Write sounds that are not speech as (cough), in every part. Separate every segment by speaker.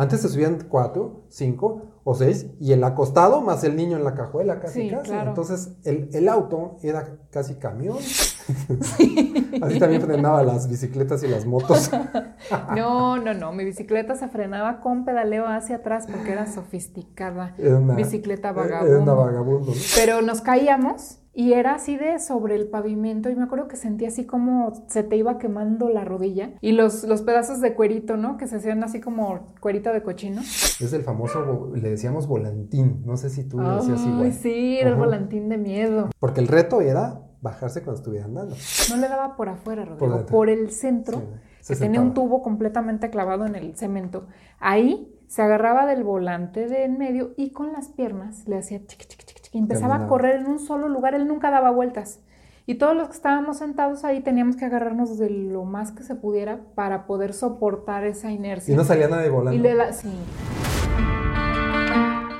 Speaker 1: Antes se subían cuatro, cinco o seis, y el acostado más el niño en la cajuela, casi,
Speaker 2: Sí,
Speaker 1: casi.
Speaker 2: claro.
Speaker 1: Entonces, el, el auto era casi camión. (laughs) Así también frenaba las bicicletas y las motos. (laughs)
Speaker 2: No, no, no. Mi bicicleta se frenaba con pedaleo hacia atrás porque era sofisticada.
Speaker 1: Era una
Speaker 2: Bicicleta
Speaker 1: Era una
Speaker 2: vagabundo.
Speaker 1: vagabundo, ¿no?
Speaker 2: Pero nos caíamos y era así de sobre el pavimento y me acuerdo que sentía así como se te iba quemando la rodilla y los, los pedazos de cuerito, ¿no? Que se hacían así como cuerito de cochino.
Speaker 1: Es el famoso, le decíamos volantín. No sé si tú le decías igual.
Speaker 2: Sí, era el volantín de miedo.
Speaker 1: Porque el reto era bajarse cuando estuviera andando.
Speaker 2: No le daba por afuera, Rodrigo,
Speaker 1: Por
Speaker 2: por, el centro,
Speaker 1: Sí, se
Speaker 2: que tenía un tubo completamente clavado en el cemento. Ahí se agarraba del volante de en medio y con las piernas le hacía chiqui, chiqui, empezaba a correr en un solo lugar. Él nunca daba vueltas. Y todos los que estábamos sentados ahí teníamos que agarrarnos de lo más que se pudiera para poder soportar esa inercia.
Speaker 1: Y no salía nadie volando.
Speaker 2: Y le da- sí.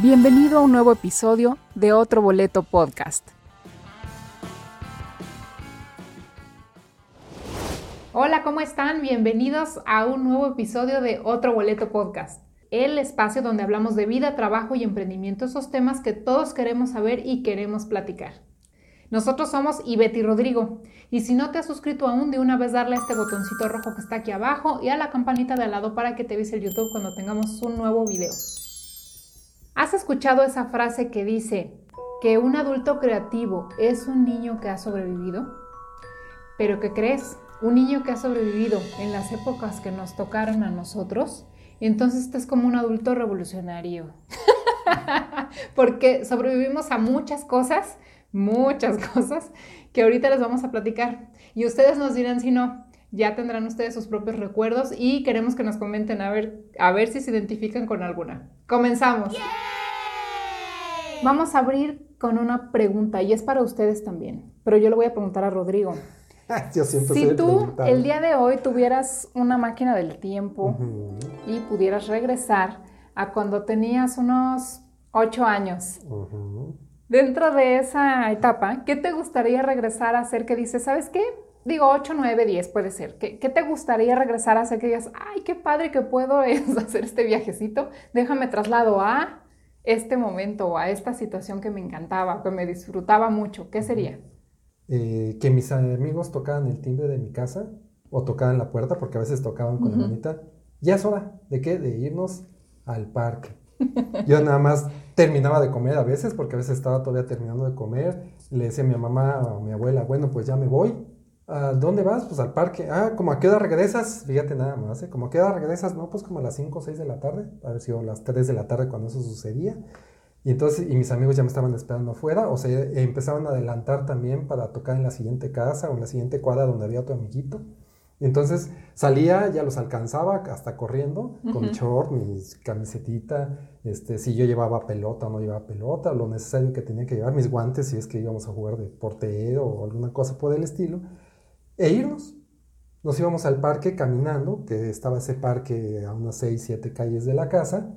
Speaker 3: Bienvenido a un nuevo episodio de Otro Boleto Podcast.
Speaker 2: Hola, ¿cómo están? Bienvenidos a un nuevo episodio de Otro Boleto Podcast, el espacio donde hablamos de vida, trabajo y emprendimiento, esos temas que todos queremos saber y queremos platicar. Nosotros somos Ivette y Rodrigo, y si no te has suscrito aún, de una vez darle a este botoncito rojo que está aquí abajo y a la campanita de al lado para que te avise el YouTube cuando tengamos un nuevo video. ¿Has escuchado esa frase que dice que un adulto creativo es un niño que ha sobrevivido? Pero ¿qué crees? Un niño que ha sobrevivido en las épocas que nos tocaron a nosotros, entonces este es como un adulto revolucionario. (laughs) Porque sobrevivimos a muchas cosas, muchas (laughs) cosas, que ahorita les vamos a platicar. Y ustedes nos dirán si no, ya tendrán ustedes sus propios recuerdos y queremos que nos comenten a ver, a ver si se identifican con alguna. Comenzamos. Vamos a abrir con una pregunta y es para ustedes también, pero yo le voy a preguntar a Rodrigo. (laughs)
Speaker 1: Yo siempre
Speaker 2: Si tú el día de hoy tuvieras una máquina del tiempo y pudieras regresar a cuando tenías unos ocho años, dentro de esa etapa, ¿qué te gustaría regresar a hacer que dices, ¿sabes qué? Digo 8, 9, 10 puede ser. ¿Qué, qué te gustaría regresar a hacer que digas, ay, qué padre que puedo (laughs) es hacer este viajecito? Déjame traslado a este momento o a esta situación que me encantaba, que me disfrutaba mucho. ¿Qué sería?
Speaker 1: Eh, que mis amigos tocaban el timbre de mi casa o tocaban la puerta, porque a veces tocaban con la manita. Ya es hora de qué? De irnos al parque. Yo nada más terminaba de comer a veces, porque a veces estaba todavía terminando de comer. Le decía a mi mamá o a mi abuela, bueno, pues ya me voy. ¿A dónde vas? Pues al parque. Ah, ¿como a qué hora regresas? Fíjate nada más, ¿eh? ¿Como a qué hora regresas? No, pues como a las 5 o 6 de la tarde. A ver si o las 3 de la tarde cuando eso sucedía. Y entonces, y mis amigos ya me estaban esperando afuera, o sea, eh, empezaban a adelantar también para tocar en la siguiente casa o en la siguiente cuadra donde había otro amiguito. Y entonces salía, ya los alcanzaba hasta corriendo, con mi short, mi camisetita, este, si yo llevaba pelota o no llevaba pelota, lo necesario que tenía que llevar, mis guantes si es que íbamos a jugar de portero o alguna cosa por el estilo, e irnos. Nos íbamos al parque caminando, que estaba ese parque a unas 6, 7 calles de la casa.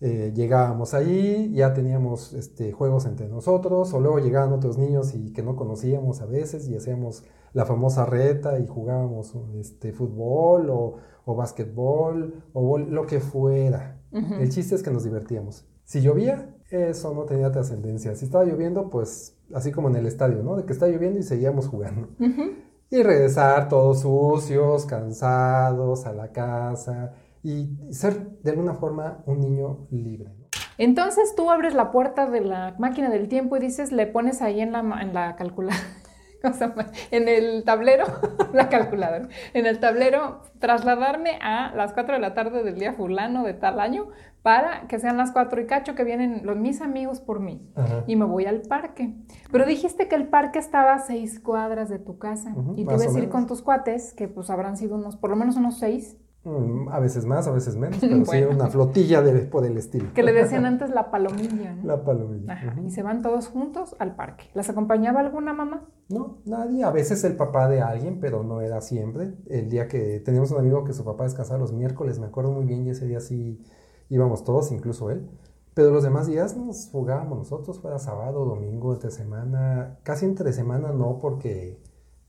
Speaker 1: Eh, llegábamos ahí, ya teníamos este, juegos entre nosotros, o luego llegaban otros niños y que no conocíamos a veces y hacíamos la famosa reta y jugábamos este, fútbol o, o básquetbol o lo que fuera. El chiste es que nos divertíamos. Si llovía, eso no tenía trascendencia. Si estaba lloviendo, pues así como en el estadio, ¿no? De que está lloviendo y seguíamos jugando.
Speaker 2: Ujú.
Speaker 1: Y regresar todos sucios, cansados a la casa y ser de alguna forma un niño libre.
Speaker 2: Entonces tú abres la puerta de la máquina del tiempo y dices, le pones ahí en la, en la calculadora. (laughs) o sea, en el tablero, (laughs) la calculadora, en el tablero, trasladarme a las 4 de la tarde del día fulano de tal año para que sean las 4 y cacho que vienen los, mis amigos por mí.
Speaker 1: Ajá.
Speaker 2: Y me voy al parque. Pero dijiste que el parque estaba a seis cuadras de tu casa. Y te ibas a ir con tus cuates, que pues habrán sido unos, por lo menos unos seis,
Speaker 1: Mm, A veces más, a veces menos, (laughs) pero sí una flotilla de, por el estilo.
Speaker 2: que le decían (laughs) antes la palomilla, ¿no?
Speaker 1: La palomilla.
Speaker 2: Ajá, y se van todos juntos al parque. ¿Las acompañaba alguna mamá?
Speaker 1: No, nadie. A veces el papá de alguien, pero no era siempre. El día que teníamos un amigo que su papá descansaba los miércoles, me acuerdo muy bien, y ese día sí íbamos todos, incluso él. Pero los demás días nos jugábamos nosotros, fuera sábado, domingo, entre semana. Casi entre semana no, porque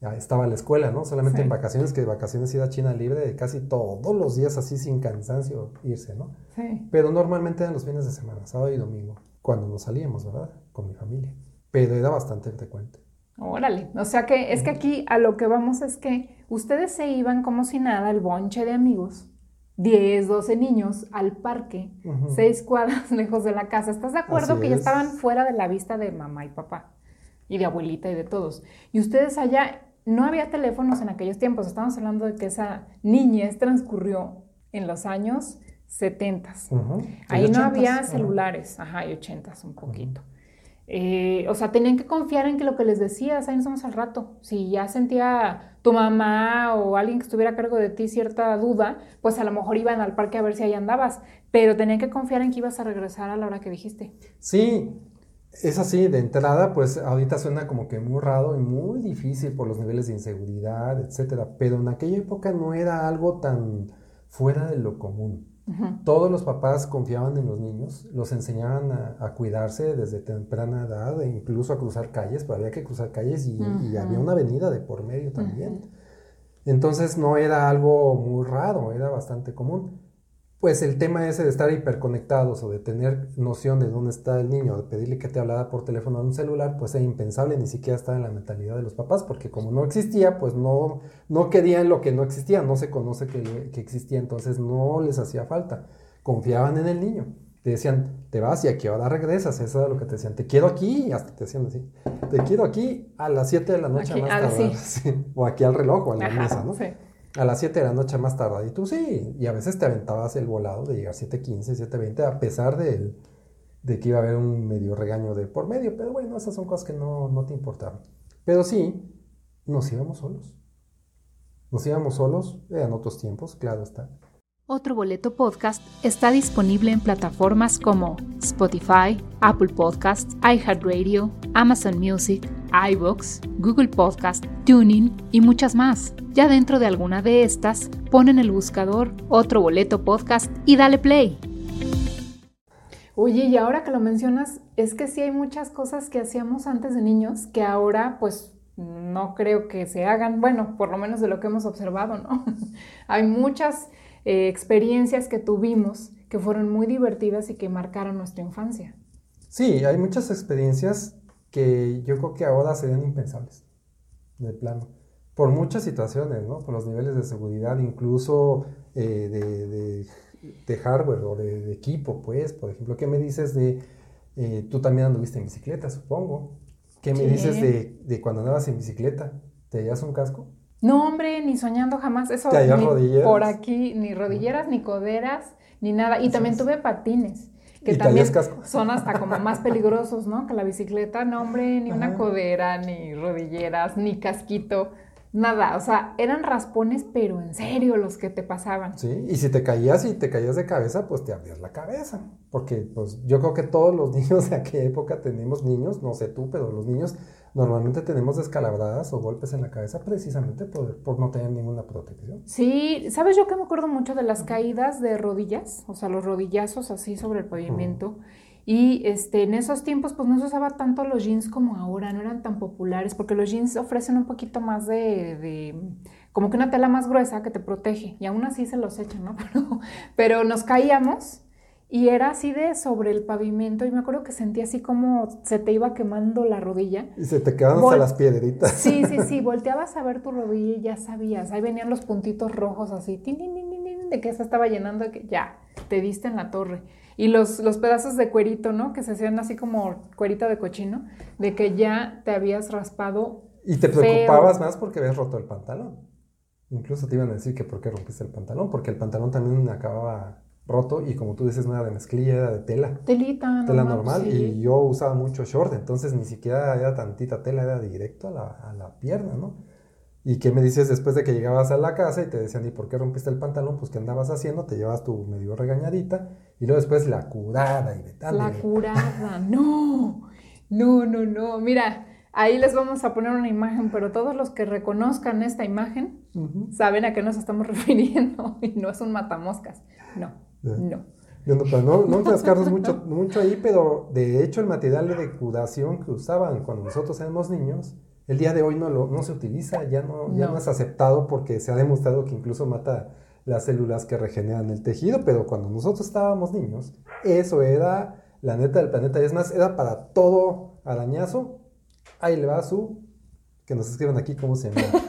Speaker 1: ya estaba la escuela, ¿no? Solamente
Speaker 2: Sí.
Speaker 1: en vacaciones, que de vacaciones ir a China libre, de casi todos los días así sin cansancio irse, ¿no?
Speaker 2: Sí.
Speaker 1: Pero normalmente eran los fines de semana, sábado y domingo, cuando nos salíamos, ¿verdad? Con mi familia. Pero era bastante frecuente.
Speaker 2: Órale, o sea que es que aquí a lo que vamos es que ustedes se iban como si nada, el bonche de amigos, 10, 12 niños al parque, seis cuadras (laughs) lejos de la casa. ¿Estás de acuerdo
Speaker 1: Así
Speaker 2: que ya
Speaker 1: es.
Speaker 2: estaban fuera de la vista de mamá y papá? Y de abuelita y de todos. Y ustedes allá, no había teléfonos en aquellos tiempos, estamos hablando de que esa niñez transcurrió en los años 70.
Speaker 1: Ujú.
Speaker 2: Ahí no
Speaker 1: 80s,
Speaker 2: había celulares, ajá, y ochentas un poquito. Eh, o sea, tenían que confiar en que lo que les decías, ahí nos vemos al rato. Si ya sentía tu mamá o alguien que estuviera a cargo de ti cierta duda, pues a lo mejor iban al parque a ver si ahí andabas, pero tenían que confiar en que ibas a regresar a la hora que dijiste.
Speaker 1: Sí, es así, de entrada, pues ahorita suena como que muy raro y muy difícil por los niveles de inseguridad, etcétera, pero en aquella época no era algo tan fuera de lo común. Todos los papás confiaban en los niños, los enseñaban a, a cuidarse desde temprana edad, e incluso a cruzar calles, pero había que cruzar calles y, había una avenida de por medio también. Entonces no era algo muy raro, era bastante común. Pues el tema ese de estar hiperconectados o de tener noción de dónde está el niño, de pedirle que te hablara por teléfono en un celular, pues era impensable, ni siquiera estaba en la mentalidad de los papás, porque como no existía, pues no, no querían lo que no existía, no se conoce que, que existía, entonces no les hacía falta. Confiaban en el niño. Te decían, te vas y a qué hora regresas, eso era lo que te decían, te quiero aquí, y hasta te decían así, te quiero aquí a las 7 de la noche
Speaker 2: Aquí,
Speaker 1: más
Speaker 2: ah,
Speaker 1: tarde,
Speaker 2: sí. (laughs)
Speaker 1: Sí, o aquí al reloj o a la
Speaker 2: Ajá,
Speaker 1: mesa, ¿no?
Speaker 2: sí.
Speaker 1: A las 7 de la noche más tarde. Y tú sí. Y a veces te aventabas el volado de llegar 7.15, 7.20, a pesar de que iba a haber un medio regaño de por medio. Pero bueno, esas son cosas que no, no te importaban. Pero sí, nos íbamos solos. Nos íbamos solos, eran otros tiempos, claro está.
Speaker 3: Otro Boleto Podcast está disponible en plataformas como Spotify, Apple Podcasts, iHeartRadio, Amazon Music, iVoox, Google Podcast, Tuning y muchas más. Ya dentro de alguna de estas, pon en el buscador Otro Boleto Podcast y dale play.
Speaker 2: Oye, y ahora que lo mencionas, es que sí hay muchas cosas que hacíamos antes de niños que ahora pues no creo que se hagan, bueno, por lo menos de lo que hemos observado, ¿no? (laughs) hay muchas eh, experiencias que tuvimos que fueron muy divertidas y que marcaron nuestra infancia.
Speaker 1: Sí, hay muchas experiencias que yo creo que ahora serían impensables, de plano. Por muchas situaciones, ¿no? Por los niveles de seguridad, incluso eh, de, de- de hardware o de, de equipo, pues. Por ejemplo, ¿qué me dices de... eh, tú también anduviste en bicicleta, supongo. ¿Qué me dices de, de cuando andabas en bicicleta? ¿Te llevas un casco?
Speaker 2: No, hombre, ni soñando jamás. Eso
Speaker 1: ¿Te hallas
Speaker 2: ni
Speaker 1: rodilleras?
Speaker 2: por aquí, ni rodilleras, ni coderas, ni nada. Y
Speaker 1: Así
Speaker 2: también
Speaker 1: es.
Speaker 2: tuve patines, que
Speaker 1: ¿Y te
Speaker 2: también
Speaker 1: casco?
Speaker 2: son hasta como más peligrosos, ¿no? Que la bicicleta, no, hombre, ni una codera, ni rodilleras, ni casquito, nada. O sea, eran raspones, pero en serio los que te pasaban.
Speaker 1: Sí, y si te caías y te caías de cabeza, pues te abrías la cabeza. Porque pues yo creo que todos los (laughs) niños de aquella época tenemos niños, no sé tú, pero los niños normalmente tenemos descalabradas o golpes en la cabeza precisamente por, por no tener ninguna protección.
Speaker 2: Sí, ¿sabes yo que me acuerdo mucho de las caídas de rodillas? O sea, los rodillazos así sobre el pavimento. Y este, en esos tiempos pues no se usaba tanto los jeans como ahora, no eran tan populares, porque los jeans ofrecen un poquito más de, de- como que una tela más gruesa que te protege, y aún así se los echan, ¿no? (laughs) Pero, pero nos caíamos y era así de sobre el pavimento, y me acuerdo que sentía así como se te iba quemando la rodilla.
Speaker 1: Y se te quedan hasta las piedritas.
Speaker 2: Sí, sí, (laughs) sí, volteabas a ver tu rodilla y ya sabías. Ahí venían los puntitos rojos así, tin, tin, tin, de que se estaba llenando, de que ya, te diste en la torre. Y los, los pedazos de cuerito, ¿no? Que se hacían así como cuerito de cochino, de que ya te habías raspado
Speaker 1: Y te
Speaker 2: Feo.
Speaker 1: preocupabas más porque habías roto el pantalón. Incluso te iban a decir que por qué rompiste el pantalón, porque el pantalón también acababa roto y como tú dices, no era de mezclilla, era de tela.
Speaker 2: Telita,
Speaker 1: Tela
Speaker 2: normal,
Speaker 1: normal
Speaker 2: sí.
Speaker 1: y yo usaba mucho short, entonces ni siquiera era tantita tela, era directo a la, a la pierna, ¿no? ¿Y qué me dices después de que llegabas a la casa y te decían, ¿y por qué rompiste el pantalón? Pues, ¿qué andabas haciendo? Te llevas tu medio regañadita y luego después la curada y de tal.
Speaker 2: La curada, (laughs) no, no, no, no. Mira, ahí les vamos a poner una imagen, pero todos los que reconozcan esta imagen saben a qué nos estamos (laughs) refiriendo y no es un matamoscas. No, No.
Speaker 1: No, pues, no, no enfrascarnos (laughs) mucho, mucho ahí, pero de hecho el material de curación que usaban cuando nosotros éramos niños, el día de hoy no, lo, no se utiliza, ya no, ya
Speaker 2: No.
Speaker 1: no es aceptado porque se ha demostrado que incluso mata las células que regeneran el tejido, pero cuando nosotros estábamos niños, eso era la neta del planeta, y es más, era para todo arañazo, ahí le va su, que nos escriban aquí cómo se llama.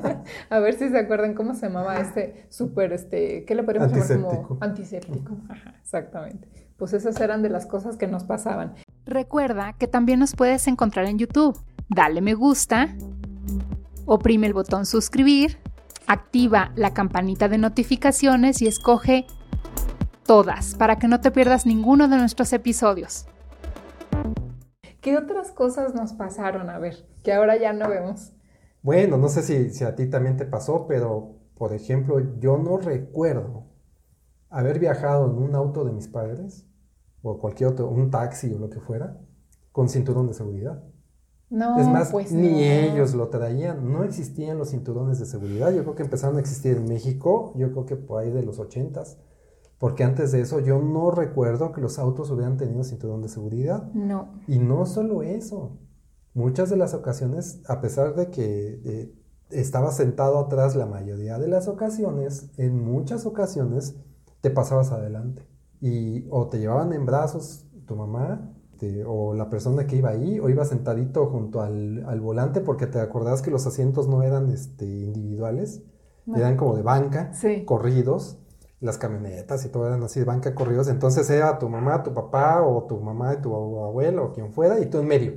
Speaker 1: (laughs)
Speaker 2: A ver si se acuerdan cómo se llamaba este súper, este, ¿qué le podríamos llamar como antiséptico? Ajá, exactamente. Pues esas eran de las cosas que nos pasaban.
Speaker 3: Recuerda que también nos puedes encontrar en YouTube. Dale me gusta, oprime el botón suscribir, activa la campanita de notificaciones y escoge todas para que no te pierdas ninguno de nuestros episodios.
Speaker 2: ¿Qué otras cosas nos pasaron? A ver, que ahora ya no vemos.
Speaker 1: Bueno, no sé si, si a ti también te pasó, pero por ejemplo, yo no recuerdo haber viajado en un auto de mis padres o cualquier otro, un taxi o lo que fuera, con cinturón de seguridad.
Speaker 2: No,
Speaker 1: es más,
Speaker 2: pues
Speaker 1: ni
Speaker 2: no.
Speaker 1: ellos lo traían, no existían los cinturones de seguridad. Yo creo que empezaron a existir en México, yo creo que por ahí de los ochentas, porque antes de eso yo no recuerdo que los autos hubieran tenido cinturón de seguridad.
Speaker 2: No.
Speaker 1: Y no solo eso, muchas de las ocasiones, a pesar de que eh, estaba sentado atrás la mayoría de las ocasiones, en muchas ocasiones te pasabas adelante. Y o te llevaban en brazos tu mamá te- o la persona que iba ahí, o iba sentadito junto al, al volante porque te acordás que los asientos no eran este, individuales,
Speaker 2: No.
Speaker 1: eran como de banca,
Speaker 2: Sí.
Speaker 1: corridos. Las camionetas y todo eran así de banca corridos. Entonces era tu mamá, tu papá o tu mamá y tu abuelo o quien fuera y tú en medio.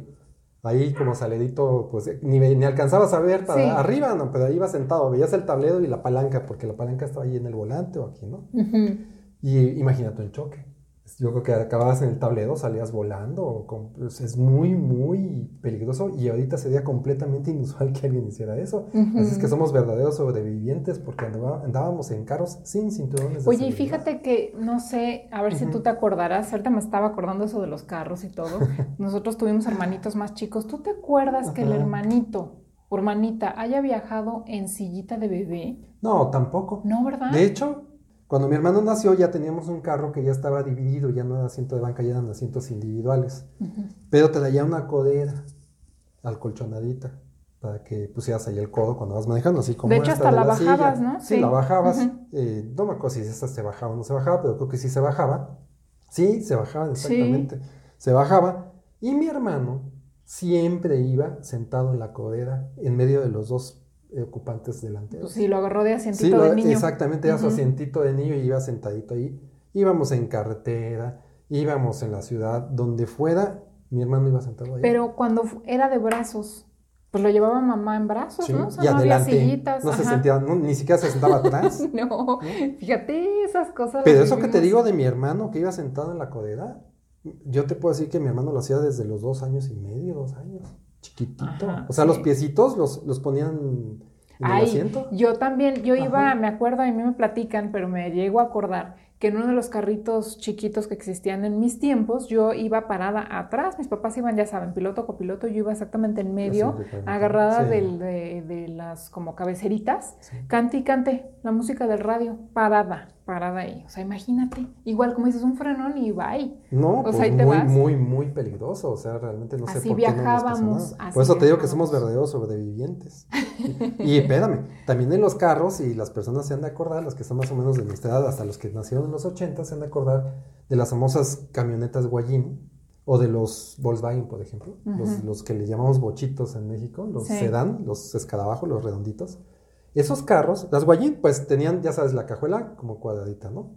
Speaker 1: Ahí como salidito, pues ni, ni alcanzabas a ver para
Speaker 2: Sí.
Speaker 1: arriba, no, pero ahí ibas sentado, veías el tablero y la palanca, porque la palanca estaba ahí en el volante o aquí, ¿no? Y imagínate el choque. Yo creo que acababas en el tablero, salías volando, pues, es muy, muy peligroso y ahorita sería completamente (laughs) inusual que alguien hiciera eso.
Speaker 2: Ujú.
Speaker 1: Así es que somos verdaderos sobrevivientes porque andábamos en carros sin cinturones de
Speaker 2: Oye, y fíjate que, no sé, a ver si tú te acordarás, ahorita me estaba acordando eso de los carros y todo. (laughs) Nosotros tuvimos hermanitos más chicos. ¿Tú te acuerdas que el hermanito o hermanita haya viajado en sillita de bebé?
Speaker 1: No, tampoco.
Speaker 2: No, ¿verdad?
Speaker 1: De hecho, cuando mi hermano nació ya teníamos un carro que ya estaba dividido, ya no era asiento de banca, ya eran asientos individuales.
Speaker 2: Ujú.
Speaker 1: Pero te traía una codera alcolchonadita para que pusieras ahí el codo cuando vas manejando, así como
Speaker 2: De hecho,
Speaker 1: esta
Speaker 2: hasta
Speaker 1: de
Speaker 2: la bajabas, ¿no?
Speaker 1: Sí,
Speaker 2: Sí.
Speaker 1: la bajabas. Eh, no me acuerdo si esa se bajaba o no se bajaba, pero creo que sí se bajaba. Sí, se bajaba, exactamente. Se bajaba. Y mi hermano siempre iba sentado en la codera en medio de los dos ocupantes delanteros.
Speaker 2: Pues sí, lo agarró de asientito
Speaker 1: Sí, lo-
Speaker 2: de niño.
Speaker 1: exactamente, era su asientito de niño y iba sentadito ahí. Íbamos en carretera, íbamos en la ciudad, donde fuera, mi hermano iba sentado ahí.
Speaker 2: Pero cuando era de brazos, pues lo llevaba mamá en brazos,
Speaker 1: Sí,
Speaker 2: ¿no? O sea,
Speaker 1: y
Speaker 2: no
Speaker 1: adelante,
Speaker 2: había sillitas.
Speaker 1: no se sentía, no, ni siquiera se sentaba atrás. (laughs)
Speaker 2: No, fíjate esas cosas.
Speaker 1: Pero eso que te digo de mi hermano que iba sentado en la codera, yo te puedo decir que mi hermano lo hacía desde los dos años y medio, dos años, chiquitito.
Speaker 2: Ajá,
Speaker 1: o sea,
Speaker 2: sí.
Speaker 1: los piecitos los, los ponían en el asiento.
Speaker 2: yo también, yo iba,
Speaker 1: Ajá.
Speaker 2: me acuerdo, a mí me platican, pero me llego a acordar que en uno de los carritos chiquitos que existían en mis tiempos, yo iba parada atrás, mis papás iban, ya saben, piloto, copiloto, yo iba exactamente en medio, agarrada
Speaker 1: Sí.
Speaker 2: del- de, de las como cabeceritas,
Speaker 1: Sí.
Speaker 2: cante y cante la música del radio, parada, parada ahí. O sea, imagínate, igual como dices, un frenón y bye.
Speaker 1: No,
Speaker 2: O
Speaker 1: pues
Speaker 2: sea, ahí te
Speaker 1: muy,
Speaker 2: vas.
Speaker 1: muy, muy peligroso. O sea, realmente no sé
Speaker 2: Así
Speaker 1: por qué no nos pasó
Speaker 2: viajábamos,
Speaker 1: nada.
Speaker 2: así
Speaker 1: Por eso te digo que somos
Speaker 2: viajábamos.
Speaker 1: verdaderos sobrevivientes. y espérame, también en los carros, y las personas se han de acordar, los que están más o menos de nuestra edad, hasta los que nacieron los 80, se han de acordar de las famosas camionetas Guayín o de los Volkswagen, por ejemplo, los, que le llamamos bochitos en México, los
Speaker 2: Sí.
Speaker 1: sedán, los escarabajos, los redonditos. Esos carros, las Guayín, pues tenían, ya sabes, la cajuela como cuadradita, ¿no?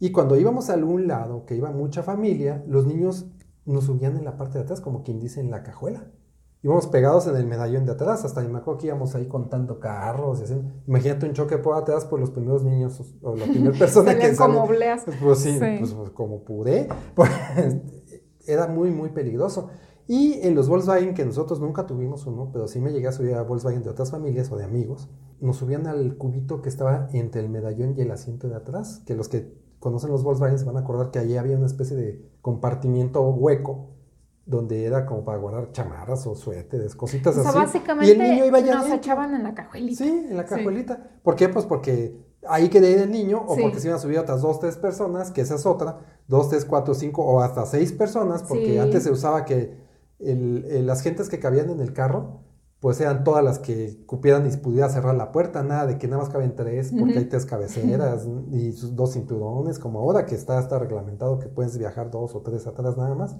Speaker 1: Y cuando íbamos a algún lado, que iba mucha familia, los niños nos subían en la parte de atrás, como quien dice en la cajuela. Íbamos pegados en el medallón de atrás, hasta me acuerdo que íbamos ahí contando carros y así. Imagínate un choque por atrás por los primeros niños o, la primera (laughs) persona que sale.
Speaker 2: como obleas.
Speaker 1: Pues sí,
Speaker 2: Sí.
Speaker 1: Pues, pues, como pude. (laughs) Pues, era muy, muy peligroso. Y en los Volkswagen, que nosotros nunca tuvimos uno, pero sí me llegué a subir a Volkswagen de otras familias o de amigos, nos subían al cubito que estaba entre el medallón y el asiento de atrás, que los que conocen los Volkswagen se van a acordar que allí había una especie de compartimiento hueco donde era como para guardar chamarras o suéteres, cositas
Speaker 2: O sea,
Speaker 1: así.
Speaker 2: básicamente
Speaker 1: y el niño iba allá
Speaker 2: nos echaban en la cajuelita.
Speaker 1: Sí, en la
Speaker 2: Sí.
Speaker 1: cajuelita. ¿Por qué? Pues porque ahí quería ir el niño, o
Speaker 2: Sí.
Speaker 1: porque se iban a subir otras dos, tres personas, que esa es otra, dos, tres, cuatro, cinco, o hasta seis personas, porque
Speaker 2: Sí.
Speaker 1: antes se usaba que el- el- las gentes que cabían en el carro, pues eran todas las que cupieran y pudiera cerrar la puerta, nada de que nada más caben tres, porque hay tres cabeceras (laughs) y sus dos cinturones, como ahora que está, está reglamentado que puedes viajar dos o tres atrás nada más.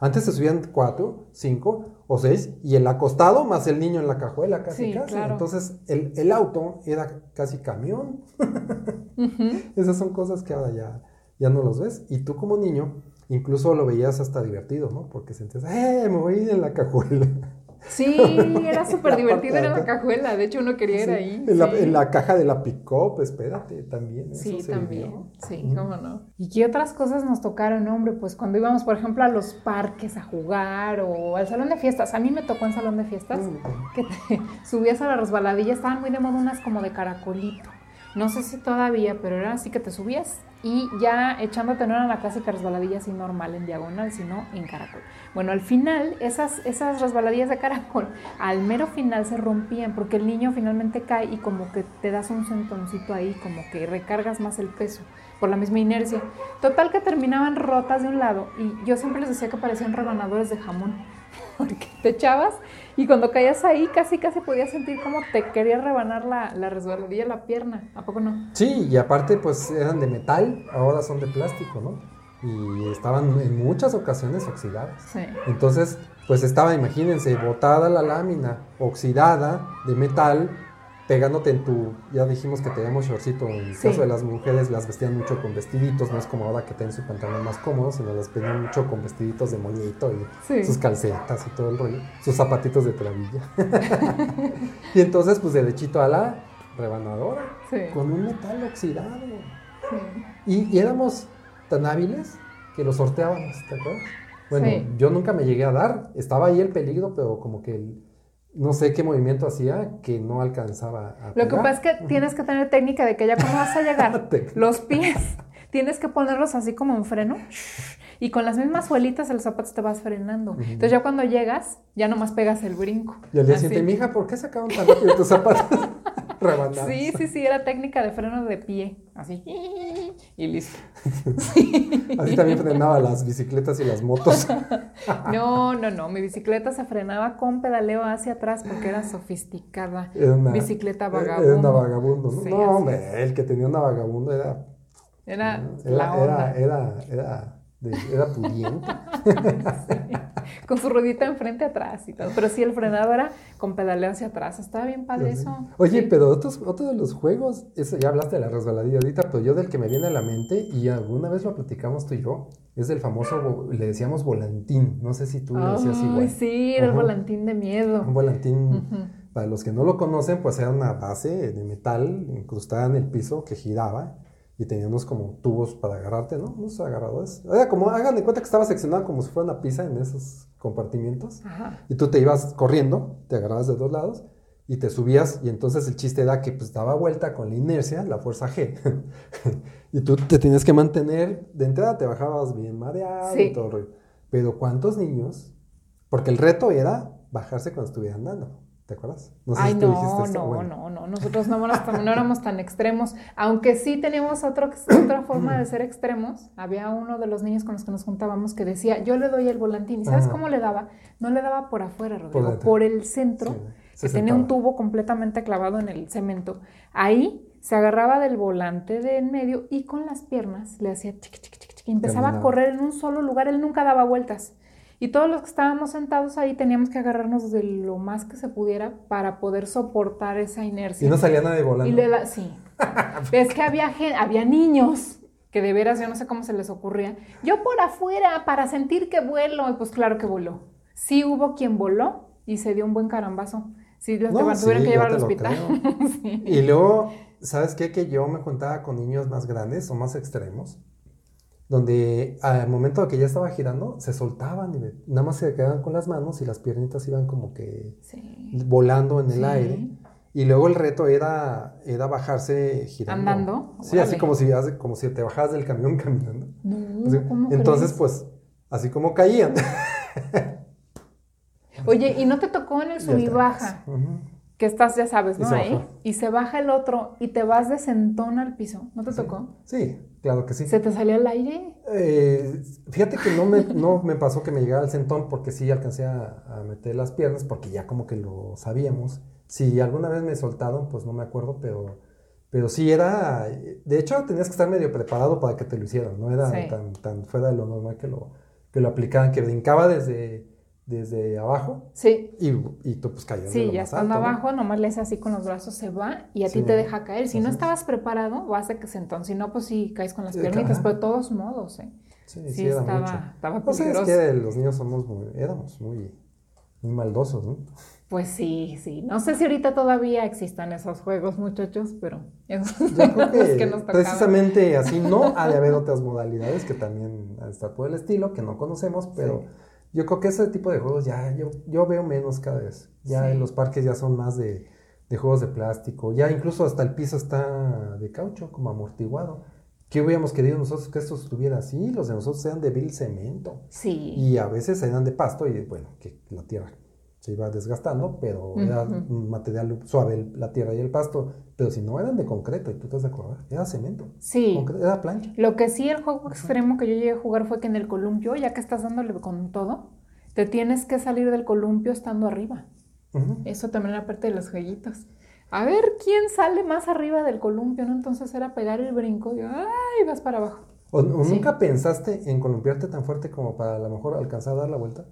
Speaker 1: Antes se subían cuatro, cinco o seis, y el acostado más el niño en la cajuela, casi,
Speaker 2: Sí,
Speaker 1: casi.
Speaker 2: claro.
Speaker 1: Entonces, el, el auto era casi camión. (laughs) Esas son cosas que ahora ya, ya no los ves. Y tú como niño, incluso lo veías hasta divertido, ¿no? Porque sentías, ¡eh! Me voy a ir en la cajuela.
Speaker 2: Sí, era (laughs) súper divertido, era la cajuela. De hecho, uno quería ir ahí.
Speaker 1: En, la,
Speaker 2: sí.
Speaker 1: en la caja de la pick-up, espérate, también. eso
Speaker 2: Sí,
Speaker 1: se
Speaker 2: también.
Speaker 1: vivió.
Speaker 2: Sí, cómo no. ¿Y qué otras cosas nos tocaron, hombre? Pues cuando íbamos, por ejemplo, a los parques a jugar o al salón de fiestas. A mí me tocó en salón de fiestas
Speaker 1: Mm.
Speaker 2: que te (laughs) subías a la resbaladilla. Estaban muy de moda unas como de caracolito. No sé si todavía, pero era así que te subías y ya echándote no era la clásica resbaladilla así normal en diagonal, sino en caracol. Bueno, al final esas, esas resbaladillas de caracol al mero final se rompían porque el niño finalmente cae y como que te das un sentoncito ahí, como que recargas más el peso por la misma inercia. Total que terminaban rotas de un lado y yo siempre les decía que parecían rebanadores de jamón (laughs) porque te echabas y cuando caías ahí casi casi podías sentir como te quería rebanar la, la resbaladilla la pierna, ¿a poco no?
Speaker 1: Sí, y aparte, pues eran de metal, ahora son de plástico, ¿no? Y estaban en muchas ocasiones oxidadas.
Speaker 2: Sí.
Speaker 1: Entonces, pues estaba, imagínense, botada la lámina, oxidada de metal, pegándote en tu, ya dijimos que teníamos shortcito, en el
Speaker 2: Sí.
Speaker 1: caso de las mujeres las vestían mucho con vestiditos, no es como ahora que tienen su pantalón más cómodo, sino las vestían mucho con vestiditos de moñito y
Speaker 2: Sí.
Speaker 1: sus calcetas y todo el rollo, sus zapatitos de trabilla. (laughs) y entonces, pues derechito a la rebanadora,
Speaker 2: Sí.
Speaker 1: con un metal oxidado.
Speaker 2: Sí.
Speaker 1: Y, y éramos tan hábiles que lo sorteábamos, ¿te acuerdas? Bueno, yo nunca me llegué a dar, estaba ahí el peligro, pero como que el- no sé qué movimiento hacía que no alcanzaba a
Speaker 2: Lo que pasa es que tienes que tener técnica de que ya cuando vas a llegar, (laughs) los pies tienes que ponerlos así como en freno y con las mismas suelitas de los zapatos te vas frenando. Entonces ya cuando llegas, ya nomás pegas el brinco.
Speaker 1: Y al día siguiente, mija, ¿por qué sacaron tan rápido tus zapatos? (laughs) Rebanados.
Speaker 2: Sí, sí, sí, era técnica de freno de pie, así. Y listo.
Speaker 1: Así también frenaba las bicicletas y las motos. (laughs)
Speaker 2: No, no, no, mi bicicleta se frenaba con pedaleo hacia atrás porque era sofisticada.
Speaker 1: Era una,
Speaker 2: Bicicleta
Speaker 1: Era
Speaker 2: vagabundo.
Speaker 1: una vagabundo, ¿no?
Speaker 2: Sí,
Speaker 1: no, hombre, el que tenía una vagabundo era...
Speaker 2: Era
Speaker 1: Era,
Speaker 2: la onda.
Speaker 1: era, era, era, de- era pudiente. (laughs)
Speaker 2: Con su ruedita enfrente atrás y todo. Pero sí, el frenado era con pedaleo hacia atrás. Estaba bien padre eso.
Speaker 1: Oye,
Speaker 2: Sí.
Speaker 1: pero otros, otro de los juegos, eso ya hablaste de la resbaladilla ahorita, pero yo del que me viene a la mente, y alguna vez lo platicamos tú y yo, es del famoso, le decíamos volantín. No sé si tú le decías igual.
Speaker 2: sí, era el volantín de miedo.
Speaker 1: Un volantín, para los que no lo conocen, pues era una base de metal incrustada en el piso que giraba y teníamos como tubos para agarrarte, ¿no? Unos agarradores. Era como, hagan de cuenta que estaba seccionado como si fuera una pizza en esos compartimientos.
Speaker 2: Ajá.
Speaker 1: Y tú te ibas corriendo, te agarrabas de dos lados y te subías y entonces el chiste era que pues daba vuelta con la inercia, la fuerza G. (laughs) y tú te tienes que mantener, de entrada te bajabas bien mareado
Speaker 2: Sí.
Speaker 1: y todo el rollo. Pero ¿cuántos niños? Porque el reto era bajarse cuando estuvieran andando. ¿Te acuerdas? No sé
Speaker 2: Ay,
Speaker 1: si tú
Speaker 2: no,
Speaker 1: esto.
Speaker 2: no,
Speaker 1: Bueno.
Speaker 2: no, no. Nosotros no, éramos tan- no éramos tan extremos. Aunque sí teníamos otro, otra (coughs) forma de ser extremos. Había uno de los niños con los que nos juntábamos que decía, yo le doy el volantín. ¿Y sabes
Speaker 1: Ajá.
Speaker 2: cómo le daba? No le daba por afuera, Rodrigo, por, el centro,
Speaker 1: Sí,
Speaker 2: que
Speaker 1: se
Speaker 2: tenía un tubo completamente clavado en el cemento. Ahí se agarraba del volante de en medio y con las piernas le hacía chiqui, chiqui, chiqui, empezaba a correr en un solo lugar. Él nunca daba vueltas. Y todos los que estábamos sentados ahí teníamos que agarrarnos de lo más que se pudiera para poder soportar esa inercia.
Speaker 1: Y no salía nadie volando.
Speaker 2: Y le da, sí. (laughs) es que había, había niños que de veras yo no sé cómo se les ocurría. Yo por afuera para sentir que vuelo, y pues claro que voló. Sí hubo quien voló y se dio un buen carambazo. Sí, los
Speaker 1: No,
Speaker 2: tuvieron
Speaker 1: sí,
Speaker 2: que llevar al hospital. (laughs) Sí.
Speaker 1: Y luego, ¿sabes qué? Que yo me juntaba con niños más grandes o más extremos, donde al momento de que ya estaba girando, se soltaban y nada más se quedaban con las manos y las piernitas iban como que
Speaker 2: Sí.
Speaker 1: volando en el
Speaker 2: Sí.
Speaker 1: aire. Y luego el reto era, era bajarse girando.
Speaker 2: ¿Andando?
Speaker 1: Sí, así como si, como si te bajas del camión (laughs) caminando.
Speaker 2: No,
Speaker 1: Así-
Speaker 2: ¿cómo
Speaker 1: Entonces,
Speaker 2: crees?
Speaker 1: pues, así como caían.
Speaker 2: Oye, ¿y no te tocó en el (laughs)
Speaker 1: Y
Speaker 2: sub y
Speaker 1: atrás.
Speaker 2: baja?
Speaker 1: Ujú.
Speaker 2: Que estás, ya sabes, ¿no? Ahí. Y se baja el otro y te vas de sentón al piso. ¿No te tocó?
Speaker 1: Sí, claro que sí.
Speaker 2: ¿Se te salió el aire?
Speaker 1: Eh, fíjate que no me, no me pasó que me llegara al centón porque sí alcancé a, a meter las piernas porque ya como que lo sabíamos. Si alguna vez me soltaron, pues no me acuerdo, pero, pero sí era... De hecho, tenías que estar medio preparado para que te lo hicieran, no era
Speaker 2: Sí.
Speaker 1: tan, tan fuera de lo normal que lo, que lo aplicaban, que brincaba desde, desde abajo
Speaker 2: Sí.
Speaker 1: y, y tú pues de
Speaker 2: Sí,
Speaker 1: lo
Speaker 2: ya
Speaker 1: más
Speaker 2: estando
Speaker 1: alto, ¿no?
Speaker 2: abajo, nomás le haces así con los brazos, se va y a ti te deja caer. Si no
Speaker 1: es.
Speaker 2: estabas preparado, vas a que sentón. Si no, pues sí, caes con las piernitas,
Speaker 1: ajá.
Speaker 2: pero de todos modos, ¿eh?
Speaker 1: Sí,
Speaker 2: Sí,
Speaker 1: sí, era
Speaker 2: estaba,
Speaker 1: mucho.
Speaker 2: estaba
Speaker 1: Pues es
Speaker 2: peligroso.
Speaker 1: que los niños somos muy, éramos muy, muy maldosos, ¿no?
Speaker 2: Pues sí, sí. No sé si ahorita todavía existan esos juegos, muchachos, pero esos
Speaker 1: Yo creo que,
Speaker 2: que nos
Speaker 1: precisamente así no ha de haber otras modalidades que también de estar por el estilo, que no conocemos, pero yo creo que ese tipo de juegos ya yo, yo veo menos cada vez. Ya
Speaker 2: Sí.
Speaker 1: en los parques ya son más de, de juegos de plástico, ya incluso hasta el piso está de caucho, como amortiguado. ¿Qué hubiéramos querido nosotros que esto estuviera así? Los de nosotros eran de vil cemento.
Speaker 2: Sí.
Speaker 1: Y a veces eran de pasto y bueno, que la tierra se iba desgastando, pero era material suave la tierra y el pasto. Pero si no eran de concreto, y tú te has de acordar, era cemento.
Speaker 2: Sí.
Speaker 1: Concre- Era plancha.
Speaker 2: Lo que sí, el juego extremo que yo llegué a jugar fue que en el columpio, ya que estás dándole con todo, te tienes que salir del columpio estando arriba. Eso también era parte de los jueguitos. A ver quién sale más arriba del columpio, ¿no? Entonces era pegar el brinco y ¡ay! vas para abajo.
Speaker 1: ¿O, o
Speaker 2: Sí.
Speaker 1: nunca pensaste en columpiarte tan fuerte como para a lo mejor alcanzar a dar la vuelta?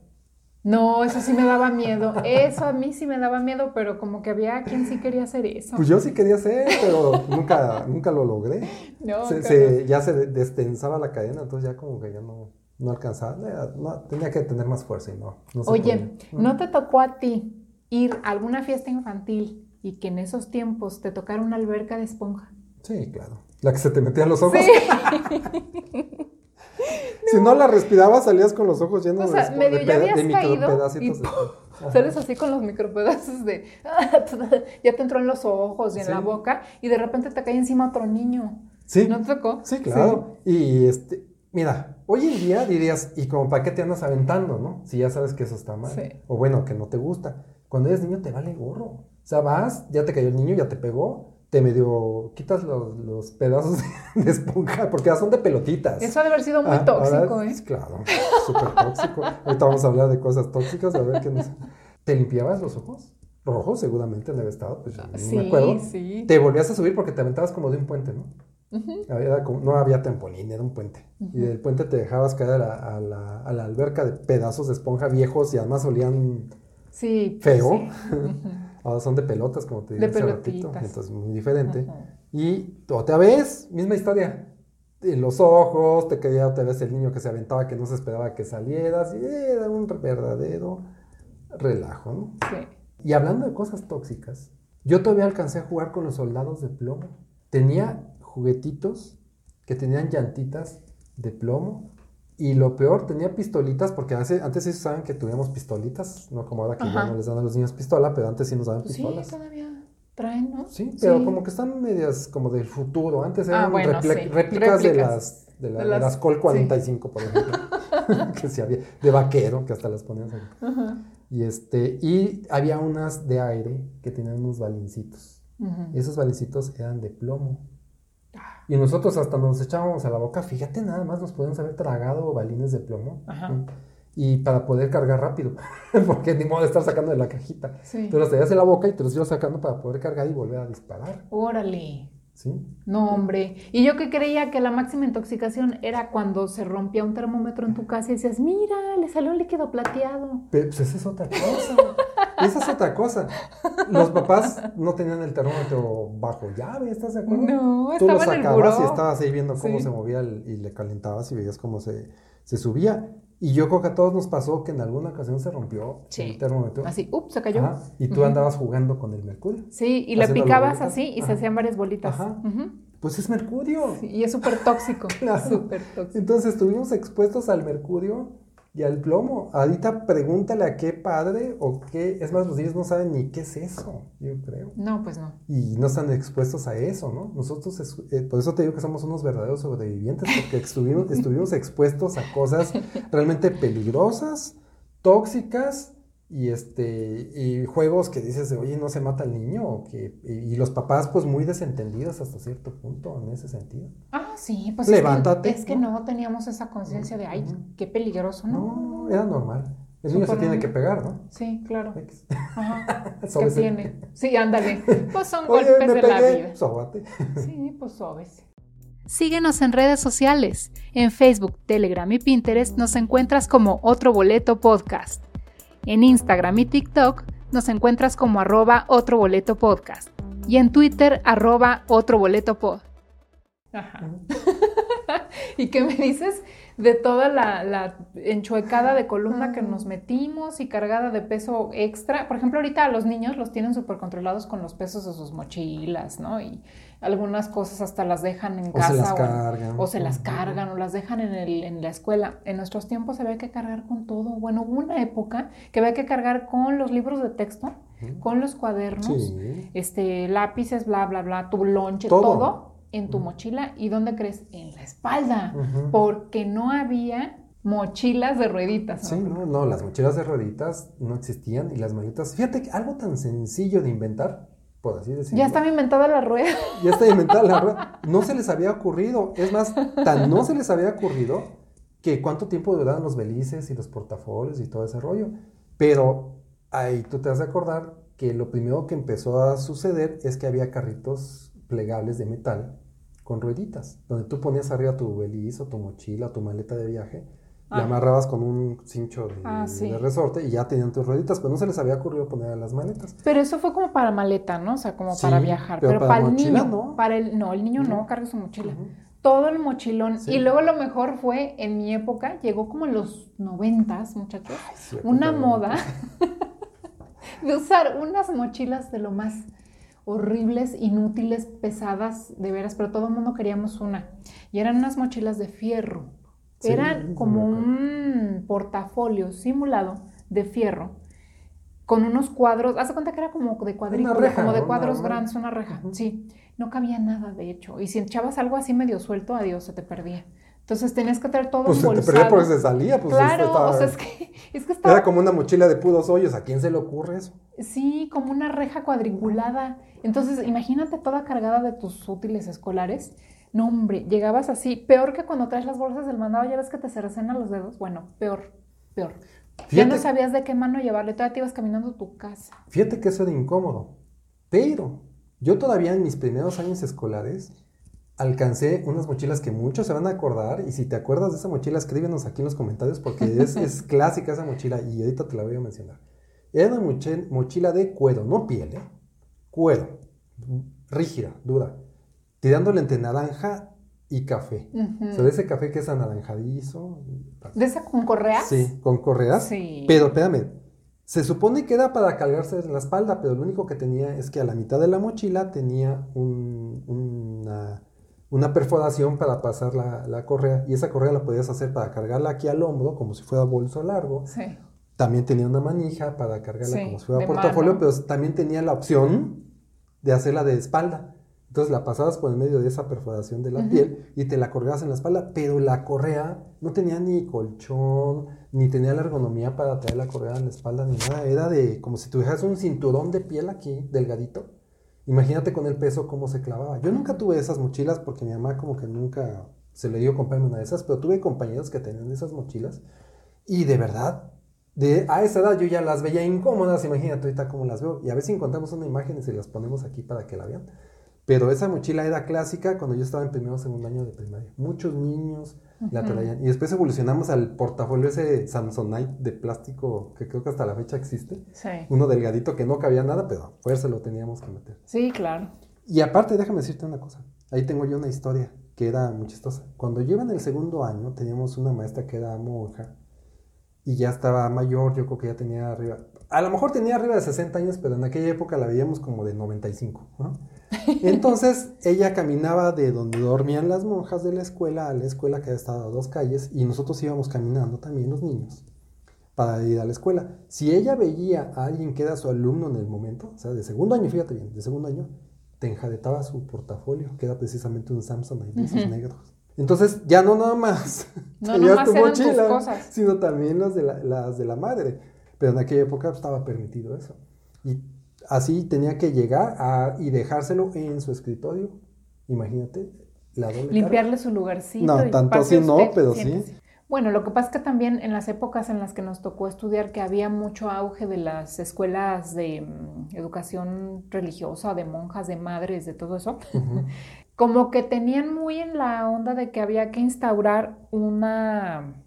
Speaker 2: No, eso sí me daba miedo. Eso a mí sí me daba miedo, pero como que había quien sí quería hacer eso.
Speaker 1: Pues yo sí quería hacer, pero nunca, nunca lo logré.
Speaker 2: No,
Speaker 1: Se- ya se de- destensaba la cadena, entonces ya como que ya no, no alcanzaba. No, tenía que tener más fuerza y no. no
Speaker 2: Oye,
Speaker 1: podía.
Speaker 2: ¿no te tocó a ti ir a alguna fiesta infantil y que en esos tiempos te tocara una alberca de esponja?
Speaker 1: Sí, claro. La que se te metía en los ojos.
Speaker 2: Sí. (laughs)
Speaker 1: Si no la respirabas, salías con los ojos llenos
Speaker 2: O sea,
Speaker 1: de,
Speaker 2: medio
Speaker 1: de,
Speaker 2: ya habías
Speaker 1: de micropedacitos
Speaker 2: y
Speaker 1: de-. (laughs)
Speaker 2: Sales así con los micropedazos de... (laughs) ya te entró en los ojos y en
Speaker 1: Sí.
Speaker 2: la boca y de repente te cae encima otro niño.
Speaker 1: Sí,
Speaker 2: ¿No te tocó?
Speaker 1: sí, claro. Y este, mira, hoy en día dirías, ¿y como para qué te andas aventando, no? Si ya sabes que eso está mal.
Speaker 2: Sí.
Speaker 1: O bueno, que no te gusta. Cuando eres niño te vale gorro. O sea, vas, ya te cayó el niño, ya te pegó, te medio quitas los, los pedazos (laughs) de, esponja, porque ya son de pelotitas.
Speaker 2: Eso ha de haber sido muy
Speaker 1: Ah,
Speaker 2: tóxico,
Speaker 1: ahora,
Speaker 2: ¿eh?
Speaker 1: Claro, súper tóxico. Ahorita vamos a hablar de cosas tóxicas, a ver qué nos... (laughs) ¿Te limpiabas los ojos? Rojos, seguramente en el estado, pues no
Speaker 2: Sí,
Speaker 1: me acuerdo.
Speaker 2: sí.
Speaker 1: Te volvías a subir porque te aventabas como de un puente, ¿no? Como- no había trampolín, era un puente. Y del puente te dejabas caer a la, a la- a la alberca de pedazos de esponja viejos y además olían
Speaker 2: Sí. pues
Speaker 1: feo.
Speaker 2: sí.
Speaker 1: Ahora son de pelotas, como te dije hace ratito. Entonces, muy diferente. Y otra vez, misma historia. En los ojos, te caía otra vez el niño que se aventaba, que no se esperaba que salieras. Y era un verdadero relajo, ¿no?
Speaker 2: Sí.
Speaker 1: Y hablando de cosas tóxicas, yo todavía alcancé a jugar con los soldados de plomo. Tenía juguetitos que tenían llantitas de plomo. Y lo peor, tenía pistolitas, porque hace- antes sí saben que tuvíamos pistolitas, no como ahora que ya
Speaker 2: Ajá.
Speaker 1: no les dan a los niños pistola, pero antes sí nos daban
Speaker 2: Pues sí,
Speaker 1: pistolas.
Speaker 2: todavía traen, ¿no?
Speaker 1: Sí, pero como que están medias como del futuro. Antes
Speaker 2: Ah,
Speaker 1: eran
Speaker 2: bueno, sí.
Speaker 1: réplicas, de las de, la-
Speaker 2: De
Speaker 1: de
Speaker 2: las-
Speaker 1: las Col
Speaker 2: sí.
Speaker 1: 45, por ejemplo. (laughs) que sí había, de vaquero, que hasta las ponías ahí.
Speaker 2: Ajá.
Speaker 1: Y este, y había unas de aire que tenían unos balincitos. Y esos balincitos eran de plomo. Y nosotros hasta nos echábamos a la boca, fíjate, nada más nos podíamos haber tragado balines de plomo.
Speaker 2: Ajá.
Speaker 1: ¿no? Y para poder cargar rápido, (laughs) porque ni modo de estar sacando de la cajita.
Speaker 2: Sí.
Speaker 1: Tú los tenías en la boca y te los ibas sacando para poder cargar y volver a disparar.
Speaker 2: Órale.
Speaker 1: ¿Sí?
Speaker 2: No, hombre. Y yo que creía que la máxima intoxicación era cuando se rompía un termómetro en tu casa y decías, mira, le salió un líquido plateado.
Speaker 1: Pero pues esa es otra cosa. Esa es otra cosa. Los papás no tenían el termómetro bajo llave, ¿estás de acuerdo?
Speaker 2: No,
Speaker 1: Tú lo sacabas y estabas ahí viendo cómo
Speaker 2: Sí.
Speaker 1: se movía el- y le calentabas y veías cómo se, se subía. Y yo creo que a todos nos pasó que en alguna ocasión se rompió
Speaker 2: Sí.
Speaker 1: el termómetro.
Speaker 2: Así, ups, se cayó.
Speaker 1: Ajá, y tú andabas jugando con el mercurio.
Speaker 2: Sí, y le picabas así y se hacían varias bolitas.
Speaker 1: Ajá. Pues es mercurio.
Speaker 2: Sí, y es súper tóxico. (laughs)
Speaker 1: Claro.
Speaker 2: Súper tóxico.
Speaker 1: Entonces estuvimos expuestos al mercurio y al plomo. Ahorita pregúntale a qué padre o qué. Es más, los niños no saben ni qué es eso, yo creo.
Speaker 2: No, pues no.
Speaker 1: Y no están expuestos a eso, ¿no? Nosotros, es- eh, por eso te digo que somos unos verdaderos sobrevivientes, porque (laughs) estuvimos, estuvimos expuestos a cosas realmente peligrosas, tóxicas y este y juegos que dices, oye, no se mata el niño, o que, y, y los papás, pues muy desentendidos hasta cierto punto en ese sentido.
Speaker 2: Ah, sí, pues
Speaker 1: Levántate,
Speaker 2: es que, es que
Speaker 1: ¿no?
Speaker 2: no teníamos esa conciencia de, ay, qué peligroso, ¿no?
Speaker 1: No, era normal. El niño se tiene que pegar, ¿no?
Speaker 2: Sí, claro. Ajá. (laughs) ¿Qué tiene? Sí, ándale. Pues son
Speaker 1: Oye,
Speaker 2: golpes de la vida.
Speaker 1: sóbate.
Speaker 2: Sí, pues sobes.
Speaker 3: Síguenos en redes sociales. En Facebook, Telegram y Pinterest nos encuentras como Otro Boleto Podcast. En Instagram y TikTok nos encuentras como arroba Otro Boleto Podcast. Y en Twitter, arroba Otro Boleto Pod.
Speaker 2: Ajá. (laughs) ¿Y qué me dices de toda la, la enchuecada de columna que nos metimos y cargada de peso extra? Por ejemplo, ahorita a los niños los tienen súper controlados con los pesos de sus mochilas, ¿no? Y algunas cosas hasta las dejan en
Speaker 1: O
Speaker 2: casa
Speaker 1: se las
Speaker 2: o,
Speaker 1: cargan.
Speaker 2: o se las cargan o las dejan en, el, en la escuela. En nuestros tiempos había que cargar con todo. Bueno, hubo una época que había que cargar con los libros de texto, con los cuadernos,
Speaker 1: Sí.
Speaker 2: este, lápices, bla, bla, bla, tu lonche,
Speaker 1: Todo.
Speaker 2: todo, en tu mochila. ¿Y dónde crees? En la espalda. Porque no había mochilas de rueditas. ¿no?
Speaker 1: Sí, no, no, las mochilas de rueditas no existían y las maletas. Fíjate que algo tan sencillo de inventar, por así decirlo.
Speaker 2: Ya estaba inventada la rueda. (laughs)
Speaker 1: Ya está inventada la rueda. No se les había ocurrido. Es más, tan no se les había ocurrido que cuánto tiempo duraban los belices y los portafolios y todo ese rollo. Pero ahí tú te has de acordar que lo primero que empezó a suceder es que había carritos plegables de metal con rueditas, donde tú ponías arriba tu beliz o tu mochila o tu maleta de viaje, la
Speaker 2: Ah.
Speaker 1: amarrabas con un cincho de,
Speaker 2: Ah, sí.
Speaker 1: de resorte y ya tenían tus rueditas, pero no se les había ocurrido poner a las maletas.
Speaker 2: Pero eso fue como para maleta, ¿no? O sea, como
Speaker 1: Sí,
Speaker 2: para viajar.
Speaker 1: pero
Speaker 2: Pero,
Speaker 1: para
Speaker 2: para, el
Speaker 1: mochila,
Speaker 2: niño,
Speaker 1: no.
Speaker 2: para el, no, el niño no, carga su mochila. Todo el mochilón.
Speaker 1: Sí.
Speaker 2: Y luego lo mejor fue, en mi época, llegó como en los noventas, muchachos, una moda (laughs) de usar unas mochilas de lo más horribles, inútiles, pesadas, de veras, pero todo el mundo queríamos una. Y eran unas mochilas de fierro.
Speaker 1: Sí,
Speaker 2: eran como un portafolio simulado de fierro con unos cuadros, haz de cuenta que era como de cuadrícula, como de cuadros grandes, una reja, sí. No cabía nada, de hecho. Y si echabas algo así medio suelto, adiós, se te perdía. Entonces tenías que traer todo
Speaker 1: Pues se te
Speaker 2: embolsado.
Speaker 1: perdía porque se salía, pues
Speaker 2: claro,
Speaker 1: estaba-
Speaker 2: o sea, es que, (laughs) es que estaba
Speaker 1: Era como una mochila de puros hoyos. ¿A quién se le ocurre eso?
Speaker 2: Sí, como una reja cuadriculada. Entonces, imagínate toda cargada de tus útiles escolares. No, hombre, llegabas así. Peor que cuando traes las bolsas del mandado, ya ves que te se resenan los dedos. Bueno, peor, peor. Ya no sabías de qué mano llevarle, todavía te ibas caminando a tu casa.
Speaker 1: fíjate que eso era incómodo. Pero yo todavía en mis primeros años escolares alcancé unas mochilas que muchos se van a acordar. Y si te acuerdas de esa mochila, escríbenos aquí en los comentarios porque es, (laughs) es clásica esa mochila y ahorita te la voy a mencionar. Era una mochila de cuero, no piel, ¿eh? Cuero. Rígida, dura. Tirándole entre naranja y café. O sea, de ese café que es anaranjadizo.
Speaker 2: ¿De esa con correas?
Speaker 1: Sí, con correas.
Speaker 2: Sí.
Speaker 1: Pero espérame, se supone que era para cargarse en la espalda, pero lo único que tenía es que a la mitad de la mochila tenía un- una, una perforación para pasar la, la correa. Y esa correa la podías hacer para cargarla aquí al hombro, como si fuera bolso largo.
Speaker 2: Sí.
Speaker 1: También tenía una manija para cargarla
Speaker 2: Sí,
Speaker 1: como si fuera portafolio,
Speaker 2: mano.
Speaker 1: pero también tenía la opción de hacerla de espalda. Entonces la pasabas por el medio de esa perforación de la piel y te la colgabas en la espalda, pero la correa no tenía ni colchón, ni tenía la ergonomía para traer la correa en la espalda, ni nada. Era de como si tuvieras un cinturón de piel aquí, delgadito. Imagínate con el peso cómo se clavaba. Yo nunca tuve esas mochilas porque mi mamá como que nunca se le dio comprarme una de esas, pero tuve compañeros que tenían esas mochilas y de verdad, de, a esa edad yo ya las veía incómodas, imagínate ahorita cómo las veo. Y a si encontramos una imagen y se las ponemos aquí para que la vean. Pero esa mochila era clásica cuando yo estaba en primero o segundo año de primaria. Muchos niños la. Y después evolucionamos al portafolio ese Samsonite de plástico que creo que hasta la fecha existe.
Speaker 2: Sí.
Speaker 1: Uno delgadito que no cabía nada, pero a fuerza lo teníamos que meter.
Speaker 2: Sí, claro.
Speaker 1: Y aparte, déjame decirte una cosa. Ahí tengo yo una historia que era muy chistosa. Cuando yo iba en el segundo año, teníamos una maestra que era monja y ya estaba mayor, yo creo que ya tenía arriba, a lo mejor tenía arriba de 60 años, pero en aquella época la veíamos como de 95, ¿no? Entonces ella caminaba de donde dormían las monjas de la escuela a la escuela que estaba a dos calles y nosotros íbamos caminando también los niños para ir a la escuela. Si ella veía a alguien que era su alumno en el momento, o sea, de segundo año, fíjate bien, de segundo año, te enjaretaba su portafolio, que era precisamente un Samsung ahí de esos negros. Entonces, ya no nada más
Speaker 2: No, (laughs)
Speaker 1: tu mochila,
Speaker 2: cosas.
Speaker 1: sino también las de la, las de la madre. Pero en aquella época estaba permitido eso. Y así tenía que llegar a- y dejárselo en su escritorio. Imagínate, la doble.
Speaker 2: Limpiarle su lugarcito.
Speaker 1: No,
Speaker 2: y
Speaker 1: tanto así no, pero sí.
Speaker 2: Bueno, lo que pasa es que también en las épocas en las que nos tocó estudiar, que había mucho auge de las escuelas de mm, educación religiosa, de monjas, de madres, de todo eso, (laughs) como que tenían muy en la onda de que había que instaurar una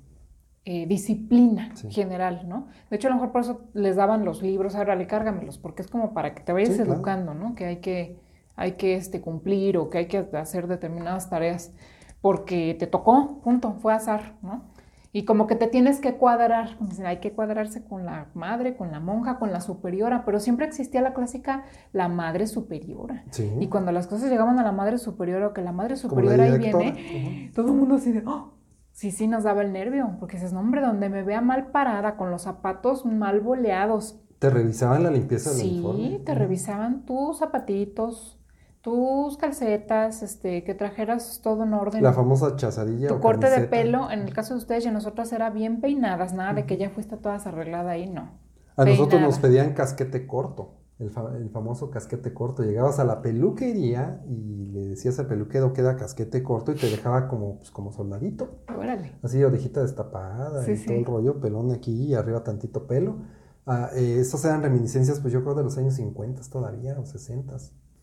Speaker 2: eh, disciplina
Speaker 1: Sí.
Speaker 2: general, ¿no? De hecho, a lo mejor por eso les daban los libros, ahora le cárgamelos, porque es como para que te vayas
Speaker 1: Sí, claro.
Speaker 2: educando, ¿no? Que hay que, hay que este, cumplir o que hay que hacer determinadas tareas porque te tocó, punto, fue azar, ¿no? Y como que te tienes que cuadrar, dicen, hay que cuadrarse con la madre, con la monja, con la superiora, pero siempre existía la clásica, la madre superiora.
Speaker 1: Sí.
Speaker 2: Y cuando las cosas llegaban a la madre superiora o que la madre
Speaker 1: Como la
Speaker 2: superiora ahí viene, todo el mundo así de, "Oh". Sí, sí, nos daba el nervio, porque dices, no, hombre, donde me vea mal parada, con los zapatos mal boleados,
Speaker 1: Te revisaban la limpieza del
Speaker 2: sí,
Speaker 1: uniforme.
Speaker 2: te
Speaker 1: Ujú.
Speaker 2: revisaban tus zapatitos, tus calcetas, este, que trajeras todo en orden.
Speaker 1: La famosa chazadilla.
Speaker 2: Tu
Speaker 1: o
Speaker 2: corte de pelo, en el caso de ustedes y en nosotras, era bien peinadas, nada de que ya fuiste todas arreglada ahí, no.
Speaker 1: A nosotros nos pedían casquete corto, el, fa- el famoso casquete corto. Llegabas a la peluquería y le decías al peluquero que era casquete corto y te dejaba como, pues, como soldadito.
Speaker 2: Órale.
Speaker 1: Así, orejita destapada
Speaker 2: Sí,
Speaker 1: y
Speaker 2: sí.
Speaker 1: todo el rollo, pelón aquí y arriba tantito pelo. Ah, eh, estas eran reminiscencias, pues yo creo de los años 50 todavía, o 60.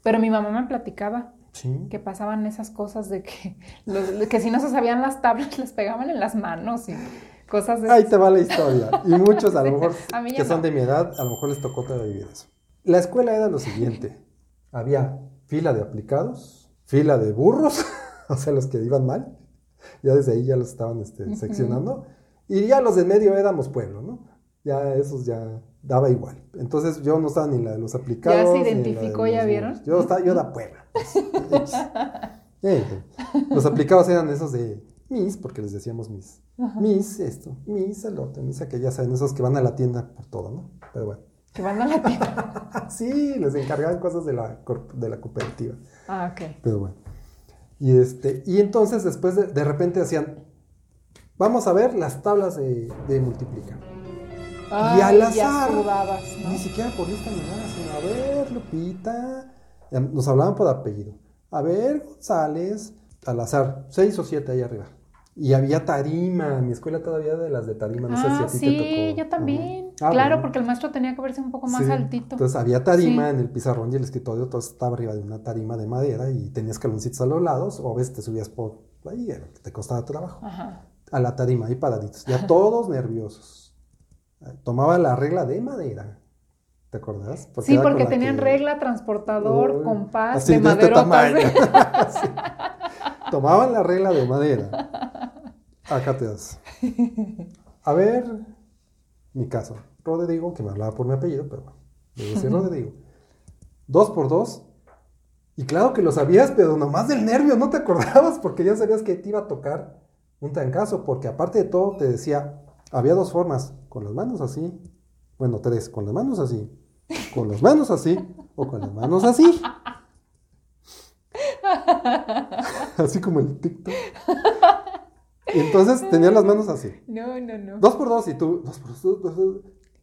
Speaker 2: Pero mi mamá me platicaba
Speaker 1: Sí.
Speaker 2: que pasaban esas cosas de que, (laughs) los- que si no se sabían las tablas les pegaban en las manos y cosas de
Speaker 1: Ahí
Speaker 2: esas.
Speaker 1: te va la historia. Y muchos, a lo (laughs) mejor,
Speaker 2: a
Speaker 1: que son
Speaker 2: no.
Speaker 1: de mi edad, a lo mejor les tocó todavía vivir eso. La escuela era lo siguiente. Había fila de aplicados, fila de burros, (laughs) o sea, los que iban mal. Ya desde ahí ya los estaban este, seccionando. Y ya los de medio éramos pueblo, ¿no? Ya esos ya daba igual. Entonces yo no estaba ni en la de los aplicados.
Speaker 2: se
Speaker 1: la de
Speaker 2: identificó, ¿ya vieron?
Speaker 1: Yo, estaba, yo era puebla. pues. (laughs) Los aplicados eran esos de Miss, porque les decíamos Miss. Miss esto, Miss el otro, Miss aquello, ya saben, esos que van a la tienda por todo, ¿no? Pero bueno.
Speaker 2: Que van a la tienda. (laughs)
Speaker 1: sí, les encargaban cosas de la, de la cooperativa.
Speaker 2: Ah, ok.
Speaker 1: Pero bueno. Y, este, y entonces después de, de repente hacían, vamos a ver las tablas de, de multiplicar. y al azar,
Speaker 2: ¿no?
Speaker 1: ni siquiera por lista ni nada, sino, a ver, Lupita, Ya nos hablaban por apellido. A ver, González, al azar, seis o siete ahí arriba. Y había tarima, mi escuela todavía de las de tarima, no sé si
Speaker 2: Ah,
Speaker 1: a ti
Speaker 2: sí,
Speaker 1: te tocó.
Speaker 2: yo también.
Speaker 1: Ah,
Speaker 2: claro,
Speaker 1: bueno.
Speaker 2: porque el maestro tenía que verse un poco más
Speaker 1: Sí,
Speaker 2: altito.
Speaker 1: Entonces había tarima
Speaker 2: Sí.
Speaker 1: en el pizarrón y el escritorio, todo estaba arriba de una tarima de madera y tenías escaloncitos a los lados, o a veces te subías por ahí, te costaba trabajo.
Speaker 2: Ajá.
Speaker 1: A la tarima, ahí paraditos, ya todos nerviosos. Tomaba la regla de madera, ¿te acordás?
Speaker 2: sí, porque tenían
Speaker 1: que-
Speaker 2: regla, transportador,
Speaker 1: Uy,
Speaker 2: compás,
Speaker 1: así
Speaker 2: de
Speaker 1: de este tamaño. (laughs) Sí. Tomaban la regla de madera. Acá te das. A ver, mi caso. Rodrigo, que me hablaba por mi apellido, pero bueno, le decía Rodrigo. Dos por dos. Y claro que lo sabías, pero nomás del nervio no te acordabas porque ya sabías que te iba a tocar un trancazo. Porque aparte de todo, te decía, había dos formas: con las manos así. Bueno, tres: con las manos así, con las manos así o con las manos así. (laughs) Así como el TikTok. Y entonces tenías las manos así.
Speaker 2: No, no, no.
Speaker 1: Dos por dos y tú, dos por dos, dos dos.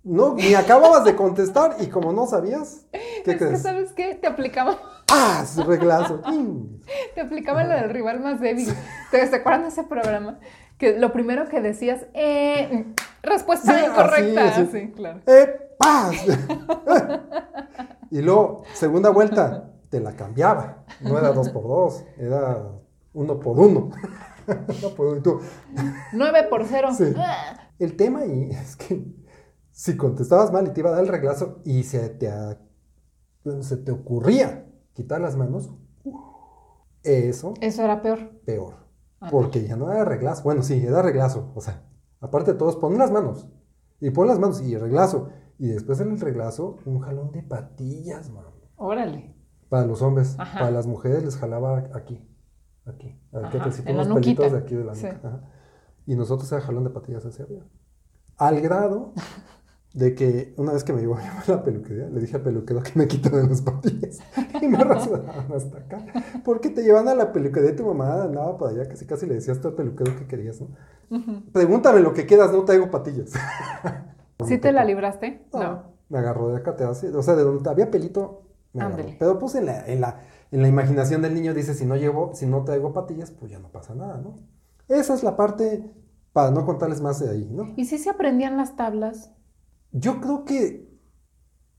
Speaker 1: No, ni acababas de contestar y como no sabías, ¿qué
Speaker 2: es que? ¿sabes qué? Te aplicaban,
Speaker 1: ¡Ah! Su reglazo. (laughs)
Speaker 2: Te aplicaban la del rival más débil. ¿Te, ¿te acuerdan de ese programa? Que lo primero que decías, eh, respuesta
Speaker 1: Sí,
Speaker 2: incorrecta.
Speaker 1: así, así.
Speaker 2: Sí, claro.
Speaker 1: ¡Eh! ¡Paz! (laughs) y luego, segunda vuelta, te la cambiaba. No era dos por dos, era uno por uno. (laughs) por uno. Y tú,
Speaker 2: 9 por 0.
Speaker 1: Sí. El tema ahí es que si contestabas mal y te iba a dar el reglazo y se te, a- se te ocurría quitar las manos, eso
Speaker 2: Eso era peor.
Speaker 1: peor.
Speaker 2: Ah.
Speaker 1: Porque ya no era reglazo. Bueno, sí, era reglazo. O sea, aparte de todos, pon las manos. Y pon las manos y reglazo. Y después en el reglazo, un jalón de patillas, mano.
Speaker 2: Órale.
Speaker 1: Para los hombres.
Speaker 2: Ajá.
Speaker 1: Para las mujeres les jalaba aquí. Aquí. Aquí,
Speaker 2: Ajá, en la
Speaker 1: unos pelitos de aquí de la
Speaker 2: Sí.
Speaker 1: nuca. Ajá. Y nosotros era jalón de patillas hacia arriba. Al grado de que una vez que me llevó a (laughs) llevar a la peluquería, le dije al peluquero que me quitaran las patillas. (laughs) Y me rasuraban hasta acá. Porque te llevan a la peluquería y tu mamá andaba para allá, casi casi le decías tú al peluquero que querías, ¿no? Pregúntame lo que quieras, no traigo patillas. (laughs)
Speaker 2: ¿Sí te la libraste?
Speaker 1: No. Me agarró de acá, te hace, o sea, de donde había pelito, me agarró. Pero pues en la, en, la, en la imaginación del niño dice, si no llevo, si no traigo patillas, pues ya no pasa nada, ¿no? Esa es la parte, para no contarles más de ahí, ¿no?
Speaker 2: ¿Y si se aprendían las tablas?
Speaker 1: Yo creo que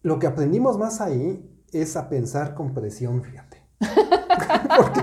Speaker 1: lo que aprendimos más ahí es a pensar con presión, fíjate. (laughs) Porque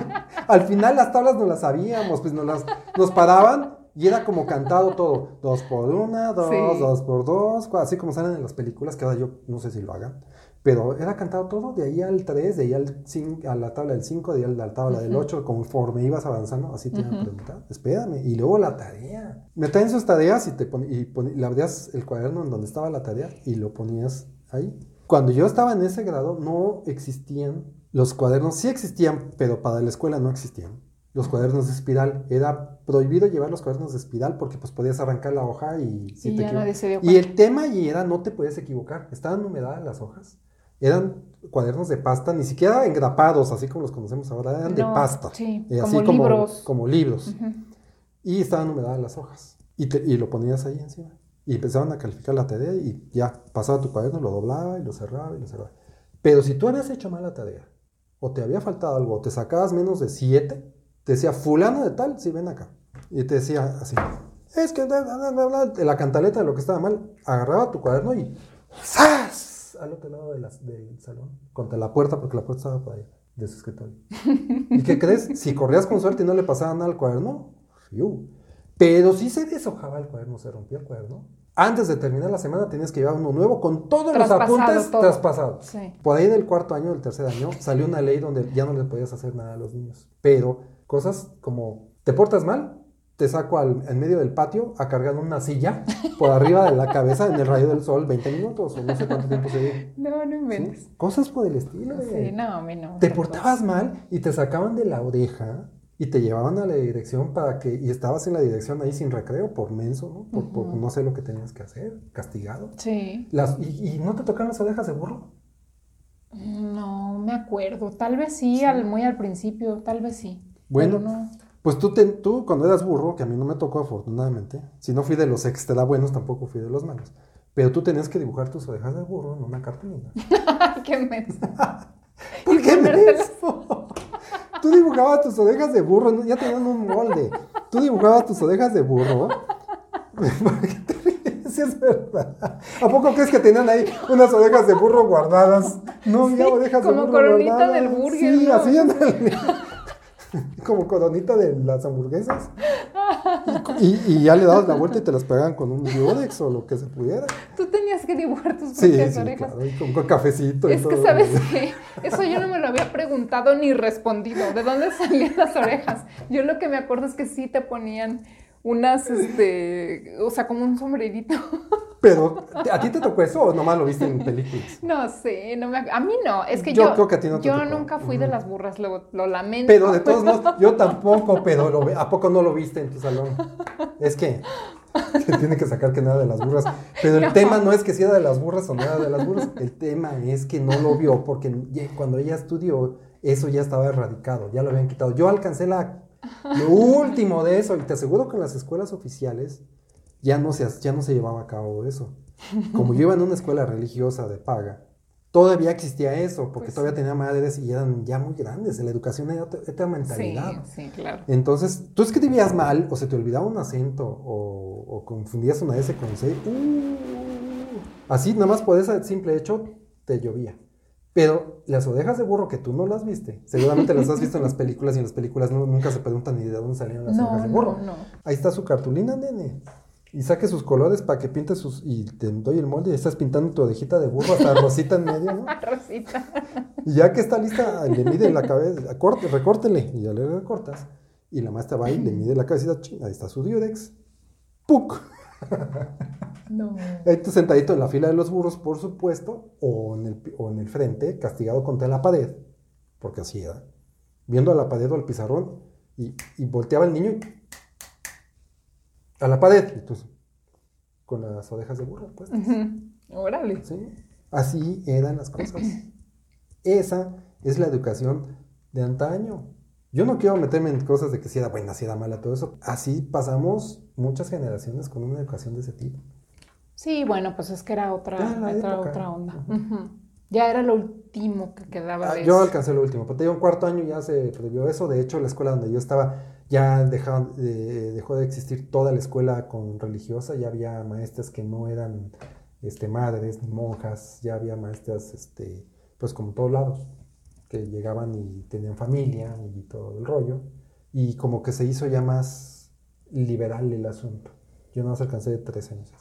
Speaker 1: al final las tablas no las sabíamos, pues nos, las, nos paraban y era como cantado todo. Dos por una, dos,
Speaker 2: Sí.
Speaker 1: dos por dos, así como salen en las películas, que ahora yo no sé si lo hagan. Pero era cantado todo de ahí al 3, de ahí al cin- a la tabla del 5, de ahí a la tabla del 8, conforme ibas avanzando, así te iban a preguntar. Espérame. Y luego la tarea. Me traen sus tareas y te pon- y pon- le abrías el cuaderno en donde estaba la tarea y lo ponías ahí. Cuando yo estaba en ese grado, no existían los cuadernos, sí existían, pero para la escuela no existían. Los cuadernos de espiral. Era prohibido llevar los cuadernos de espiral porque pues podías arrancar la hoja y... si
Speaker 2: Y
Speaker 1: te
Speaker 2: ya nadie se dio
Speaker 1: y el tema allí era no te puedes equivocar. Estaban numeradas las hojas. Eran cuadernos de pasta, ni siquiera engrapados, así como los conocemos ahora, eran de
Speaker 2: No,
Speaker 1: pasta.
Speaker 2: sí,
Speaker 1: Eh,
Speaker 2: como libros.
Speaker 1: Como libros.
Speaker 2: Ujú.
Speaker 1: Y estaban numeradas las hojas. Y, te- y lo ponías ahí encima. Y empezaban a calificar la tarea y ya, pasaba tu cuaderno, lo doblaba y lo cerraba y lo cerraba. Pero si tú habías hecho mal la tarea, o te había faltado algo, o te sacabas menos de 7, te decía, fulano de tal, sí, ven acá. Y te decía así, es que bla, bla, bla, bla, bla", la cantaleta de lo que estaba mal, agarraba tu cuaderno y ¡zas! Al otro lado de las- del salón, contra la puerta, porque la puerta estaba por ahí, de su escritorio. (laughs) ¿Y qué crees? Si corrías con suerte y no le pasaba nada al cuaderno, ¡fiu! Pero si se deshojaba el cuaderno, se rompía el cuaderno. Antes de terminar la semana tenías que llevar uno nuevo con todos los apuntes
Speaker 2: todo.
Speaker 1: traspasados.
Speaker 2: Sí.
Speaker 1: Por ahí del cuarto año, del tercer año, salió una ley donde ya no le podías hacer nada a los niños. Pero cosas como, te portas mal, te saco al, en medio del patio a cargar una silla por arriba de la cabeza en el rayo del sol 20 minutos o no sé cuánto tiempo se dio.
Speaker 2: No, no
Speaker 1: ¿sí?
Speaker 2: inventes.
Speaker 1: Cosas por el estilo.
Speaker 2: Sí, no, a mí no.
Speaker 1: Te portabas mal y te sacaban de la oreja y te llevaban a la dirección para que, y estabas en la dirección ahí sin recreo por menso, ¿no? Por, por no sé lo que tenías que hacer, castigado.
Speaker 2: Sí.
Speaker 1: Las, y, y no te tocaban las orejas de burro?
Speaker 2: No me acuerdo. Tal vez sí, Al, muy al principio, tal vez sí.
Speaker 1: Bueno.
Speaker 2: No.
Speaker 1: Pues tú, te- tú cuando eras burro, que a mí no me tocó afortunadamente, si no fui de los extra buenos, tampoco fui de los malos, pero tú tenías que dibujar tus orejas de burro en una cartulina. (laughs)
Speaker 2: Qué menso. (laughs)
Speaker 1: ¿Por qué menso? Tú dibujabas tus orejas de burro, ya tenían un molde. Tú dibujabas tus orejas de burro. (laughs) ¿Por qué te ríes? Sí, es verdad. ¿A poco crees que tenían ahí unas orejas de burro guardadas? No había
Speaker 2: Sí,
Speaker 1: orejas de
Speaker 2: como
Speaker 1: burro
Speaker 2: coronita
Speaker 1: guardadas.
Speaker 2: del burger,
Speaker 1: Sí,
Speaker 2: ¿no?
Speaker 1: así ándale. Como coronita de las hamburguesas. Y, ya le dabas la vuelta y te las pegaban con un diodex o lo que se pudiera.
Speaker 2: Tú tenías que dibujar tus propias
Speaker 1: sí,
Speaker 2: orejas.
Speaker 1: claro, y con, con cafecito y
Speaker 2: Es que sabes que eso yo no me lo había preguntado ni respondido. ¿De dónde salían las orejas? Yo lo que me acuerdo es que sí te ponían unas, este, o sea, como un sombrerito.
Speaker 1: Pero, ¿a ti te tocó eso o nomás lo viste en películas? (laughs)
Speaker 2: No sé, no me, a mí no. Es que
Speaker 1: Yo
Speaker 2: yo,
Speaker 1: creo que a ti no te
Speaker 2: yo
Speaker 1: tocó.
Speaker 2: nunca fui de las burras, lo, lo lamento.
Speaker 1: Pero de todos modos, (laughs) yo tampoco, pero lo ¿a poco no lo viste en tu salón? Es que se tiene que sacar que nada de las burras. Pero el
Speaker 2: No.
Speaker 1: tema no es que si era de las burras o era de las burras. El tema es que no lo vio porque cuando ella estudió, eso ya estaba erradicado, ya lo habían quitado. Yo alcancé la, lo último de eso y te aseguro que en las escuelas oficiales ya no se, ya no se llevaba a cabo eso. Como yo iba en una escuela religiosa de paga, todavía existía eso, porque
Speaker 2: Pues
Speaker 1: todavía tenía madres y eran ya muy grandes. La educación era otra, otra
Speaker 2: Sí,
Speaker 1: mentalidad.
Speaker 2: sí, claro.
Speaker 1: Entonces, tú escribías mal, o se te olvidaba un acento, o, o confundías una S con C. uh, así, nada más por ese simple hecho, te llovía. Pero las orejas de burro que tú no las viste, seguramente las has visto en las películas y en las películas no- nunca se preguntan ni de dónde salieron las
Speaker 2: No,
Speaker 1: orejas de burro.
Speaker 2: no, no.
Speaker 1: Ahí está su cartulina, nene. Y saque sus colores para que pinte sus. Y te doy el molde y estás pintando tu orejita de burro hasta rosita en medio, ¿no? (laughs)
Speaker 2: Rosita.
Speaker 1: Y ya que está lista, le mide la cabeza, corte, recórtele, y ya le recortas. Y la maestra va y le mide la cabecita, ahí está su diodex. ¡Puc!
Speaker 2: No.
Speaker 1: Sentadito en la fila de los burros, por supuesto, o en el, o en el frente, castigado contra la pared, porque así era, viendo a la pared o al pizarrón, y, y volteaba el niño y a la pared, y tú, con las orejas de burro, pues.
Speaker 2: Órale.
Speaker 1: ¿sí? Así eran las cosas. Esa es la educación de antaño. Yo no quiero meterme en cosas de que si era buena, si era mala, todo eso. Así pasamos muchas generaciones con una educación de ese tipo.
Speaker 2: Sí, bueno, pues es que era otra, otra, otra onda. Ya era lo último que quedaba
Speaker 1: Ah,
Speaker 2: de
Speaker 1: yo
Speaker 2: eso.
Speaker 1: alcancé lo último, pero te digo, en cuarto año ya se prohibió eso. De hecho, la escuela donde yo estaba ya dejaron- eh, dejó de existir toda la escuela con religiosa. Ya había maestras que no eran este, madres ni monjas. Ya había maestras, este, pues como todos lados, que llegaban y tenían familia y todo el rollo. Y como que se hizo ya más liberal el asunto. Yo no más alcancé de tres años.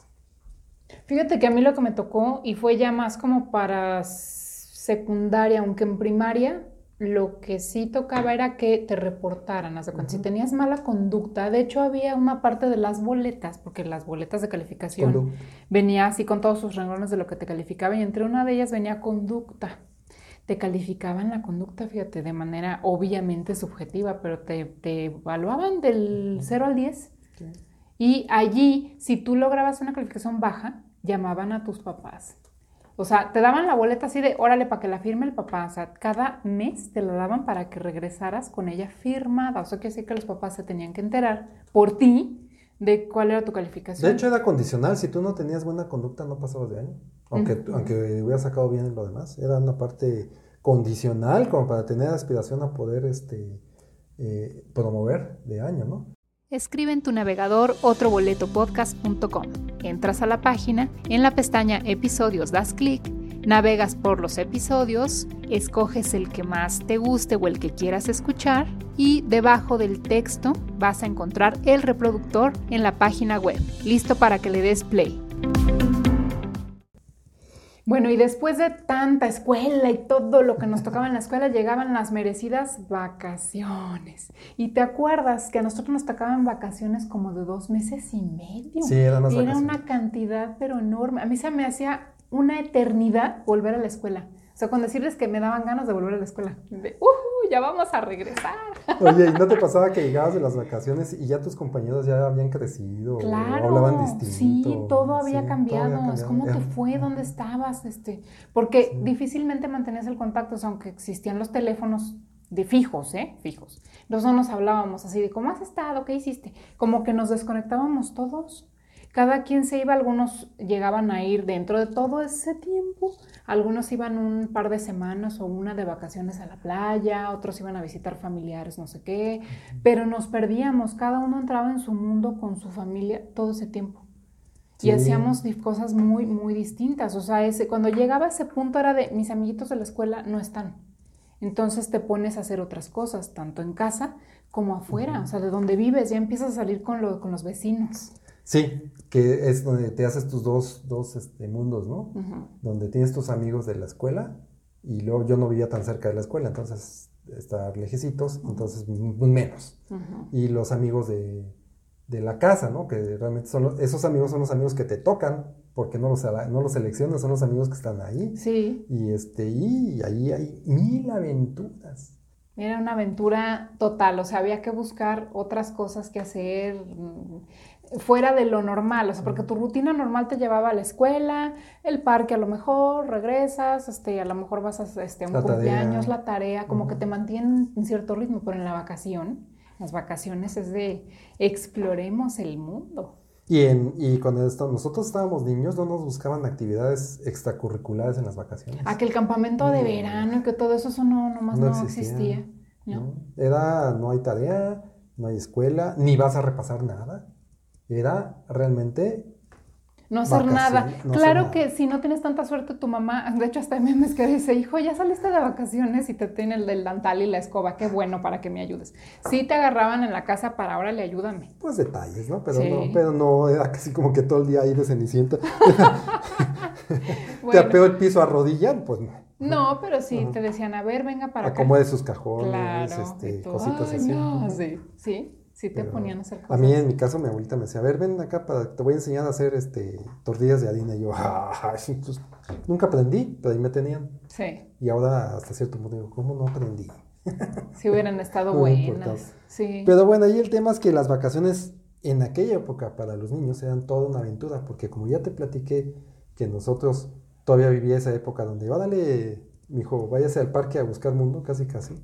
Speaker 2: Fíjate que a mí lo que me tocó, y fue ya más como para secundaria, aunque en primaria, lo que sí tocaba era que te reportaran, si tenías mala conducta, de hecho había una parte de las boletas, porque las boletas de calificación
Speaker 1: Condu-
Speaker 2: venía así con todos sus renglones de lo que te calificaba, y entre una de ellas venía conducta. Te calificaban la conducta, fíjate, de manera obviamente subjetiva, pero te, te evaluaban del 0 al 10.
Speaker 1: Sí.
Speaker 2: Y allí, si tú lograbas una calificación baja, llamaban a tus papás. O sea, te daban la boleta así de, órale, para que la firme el papá. O sea, cada mes te la daban para que regresaras con ella firmada. O sea, quiere decir que los papás se tenían que enterar por ti de cuál era tu calificación.
Speaker 1: De hecho, era condicional. Si tú no tenías buena conducta, no pasabas de año. Aunque,
Speaker 2: Ujú.
Speaker 1: aunque hubieras sacado bien lo demás. Era una parte condicional como para tener aspiración a poder este, eh, promover de año, ¿no?
Speaker 3: Escribe en tu navegador otroboletopodcast.com. Entras a la página, en la pestaña Episodios das clic, navegas por los episodios, escoges el que más te guste o el que quieras escuchar y debajo del texto vas a encontrar el reproductor en la página web, listo para que le des play.
Speaker 2: Bueno, y después de tanta escuela y todo lo que nos tocaba en la escuela, llegaban las merecidas vacaciones. Y te acuerdas que a nosotros nos tocaban vacaciones como de dos meses y medio.
Speaker 1: Sí, eran más
Speaker 2: Era
Speaker 1: vacaciones.
Speaker 2: una cantidad, pero enorme. A mí se me hacía una eternidad volver a la escuela. O sea, con decirles que me daban ganas de volver a la escuela. De, ¡uh! Ya vamos a regresar.
Speaker 1: Oye, ¿y no te (laughs) pasaba que llegabas de las vacaciones y ya tus compañeros ya habían crecido? o
Speaker 2: Claro,
Speaker 1: hablaban distinto.
Speaker 2: sí, todo había
Speaker 1: Sí, todo
Speaker 2: cambiado.
Speaker 1: había
Speaker 2: Es ¿Cómo te
Speaker 1: cambiado.
Speaker 2: fue? ¿Dónde estabas? Este, porque
Speaker 1: Sí.
Speaker 2: difícilmente mantenías el contacto, o sea, aunque existían los teléfonos de fijos, ¿eh? Fijos. Nosotros nos hablábamos así de ¿cómo has estado? ¿Qué hiciste? Como que nos desconectábamos todos. Cada quien se iba, algunos llegaban a ir dentro de todo ese tiempo, algunos iban un par de semanas o una de vacaciones a la playa, otros iban a visitar familiares, no sé qué, pero nos perdíamos, cada uno entraba en su mundo con su familia todo ese tiempo.
Speaker 1: Sí.
Speaker 2: Y hacíamos cosas muy, muy distintas. O sea, ese, cuando llegaba ese punto era de mis amiguitos de la escuela no están. Entonces te pones a hacer otras cosas, tanto en casa como afuera. O sea, de donde vives, ya empiezas a salir con, lo- con los vecinos.
Speaker 1: Sí, que es donde te haces tus dos, dos este, mundos, ¿no? Donde tienes tus amigos de la escuela y luego yo no vivía tan cerca de la escuela, entonces estar lejecitos, entonces m- menos. Y los amigos de, de la casa, ¿no? Que realmente son los- esos amigos son los amigos que te tocan, porque no los, no los seleccionas, son los amigos que están ahí.
Speaker 2: Sí,
Speaker 1: Y, este, y ahí hay mil aventuras.
Speaker 2: era una aventura total. O sea, había que buscar otras cosas que hacer mm, fuera de lo normal. O sea, porque tu rutina normal te llevaba a la escuela, el parque a lo mejor, regresas, este, a lo mejor vas a, este, a un
Speaker 1: La tarea.
Speaker 2: cumpleaños, la tarea, como que te mantienen en cierto ritmo, pero en la vacación, las vacaciones es de exploremos el mundo.
Speaker 1: Y, en, y cuando esto- nosotros estábamos niños, no nos buscaban actividades extracurriculares en las vacaciones.
Speaker 2: Aquel campamento de
Speaker 1: No.
Speaker 2: verano y que todo eso, eso no, nomás
Speaker 1: No
Speaker 2: no,
Speaker 1: existía.
Speaker 2: existía. ¿no?
Speaker 1: ¿no? Era, no hay tarea, no hay escuela, ni vas a repasar nada. Era realmente
Speaker 2: No hacer nada.
Speaker 1: no hacer
Speaker 2: claro
Speaker 1: nada.
Speaker 2: que si no tienes tanta suerte, tu mamá, de hecho hasta hay memes que dice, hijo, ya saliste de vacaciones y te tiene el del dantal y la escoba, qué bueno para que me ayudes. Sí te agarraban en la casa para, órale, ayúdame.
Speaker 1: pues detalles, ¿no? Pero
Speaker 2: Sí.
Speaker 1: no, pero no era casi como que todo el día ahí de cenicienta. (laughs) (laughs) Te apeó el piso a rodilla, pues no.
Speaker 2: no, pero sí
Speaker 1: Ajá.
Speaker 2: te decían, a ver, venga para acá.
Speaker 1: Acomode sus cajones,
Speaker 2: Claro.
Speaker 1: este, cositas
Speaker 2: "Ay,
Speaker 1: así.
Speaker 2: no",
Speaker 1: Ujú.
Speaker 2: sí, sí. Sí te
Speaker 1: Pero
Speaker 2: ponían a hacer cosas.
Speaker 1: A mí en mi caso mi abuelita me decía, a ver, ven acá, para, te voy a enseñar a hacer este tortillas de harina. Y yo, (laughs) "Ay, pues, nunca aprendí, pero ahí me tenían.
Speaker 2: Sí,
Speaker 1: Y ahora hasta cierto punto digo, ¿cómo no aprendí? (laughs)
Speaker 2: si hubieran estado (laughs) buenas. Sí.
Speaker 1: Pero bueno, ahí el tema es que las vacaciones en aquella época para los niños eran toda una aventura, porque como ya te platiqué que nosotros todavía vivía esa época donde, órale, mijo, váyase al parque a buscar mundo, casi casi.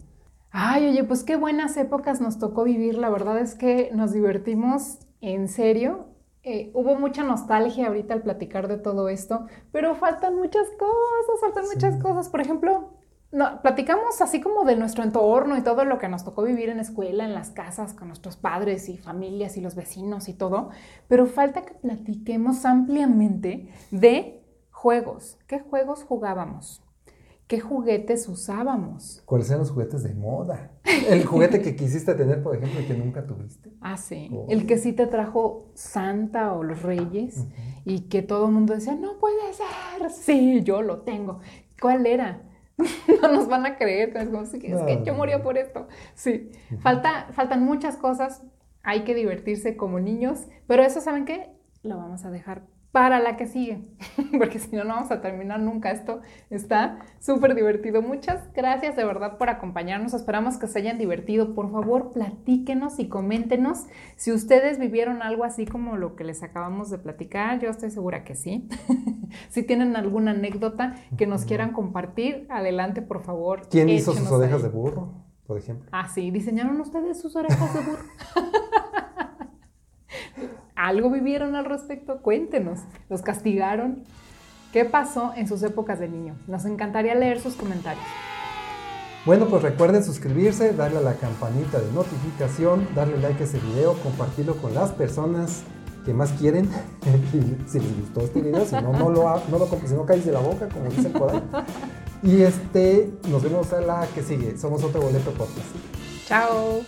Speaker 2: Ay, oye, pues qué buenas épocas nos tocó vivir. La verdad es que nos divertimos en serio. Eh, hubo mucha nostalgia ahorita al platicar de todo esto, pero faltan muchas cosas, faltan
Speaker 1: Sí.
Speaker 2: muchas cosas. Por ejemplo, no, platicamos así como de nuestro entorno y todo lo que nos tocó vivir en escuela, en las casas, con nuestros padres y familias y los vecinos y todo, pero falta que platiquemos ampliamente de juegos. ¿Qué juegos jugábamos? ¿Qué juguetes usábamos?
Speaker 1: ¿Cuáles eran los juguetes de moda? El juguete que quisiste tener, por ejemplo, y que nunca tuviste.
Speaker 2: Ah, sí.
Speaker 1: Oh.
Speaker 2: El que sí te trajo Santa o los Reyes y que todo el mundo decía, no puede ser. Sí, yo lo tengo. ¿Cuál era? (laughs) no nos van a creer. Es como, "Sí, es que yo moría por esto. Sí. Falta, faltan muchas cosas. Hay que divertirse como niños. Pero eso, ¿saben qué? Lo vamos a dejar para la que sigue. (laughs) Porque si no, no vamos a terminar nunca. Esto está súper divertido. Muchas gracias de verdad por acompañarnos. Esperamos que se hayan divertido. Por favor, platíquenos y coméntenos si ustedes vivieron algo así como lo que les acabamos de platicar. Yo estoy segura que sí. (laughs) si tienen alguna anécdota que nos quieran compartir, adelante, por favor.
Speaker 1: ¿Quién hizo sus orejas
Speaker 2: ahí.
Speaker 1: de burro, por ejemplo?
Speaker 2: Ah, sí, diseñaron ustedes sus orejas de burro. (laughs) ¿Algo vivieron al respecto? Cuéntenos. ¿Los castigaron? ¿Qué pasó en sus épocas de niño? Nos encantaría leer sus comentarios.
Speaker 1: Bueno, pues recuerden suscribirse, darle a la campanita de notificación, darle like a ese video, compartirlo con las personas que más quieren. (laughs) si les gustó este video, si no, no lo, no lo si no caes de la boca, como dicen por ahí. Y este, nos vemos a la que sigue. Somos otro boleto podcast.
Speaker 2: Chao.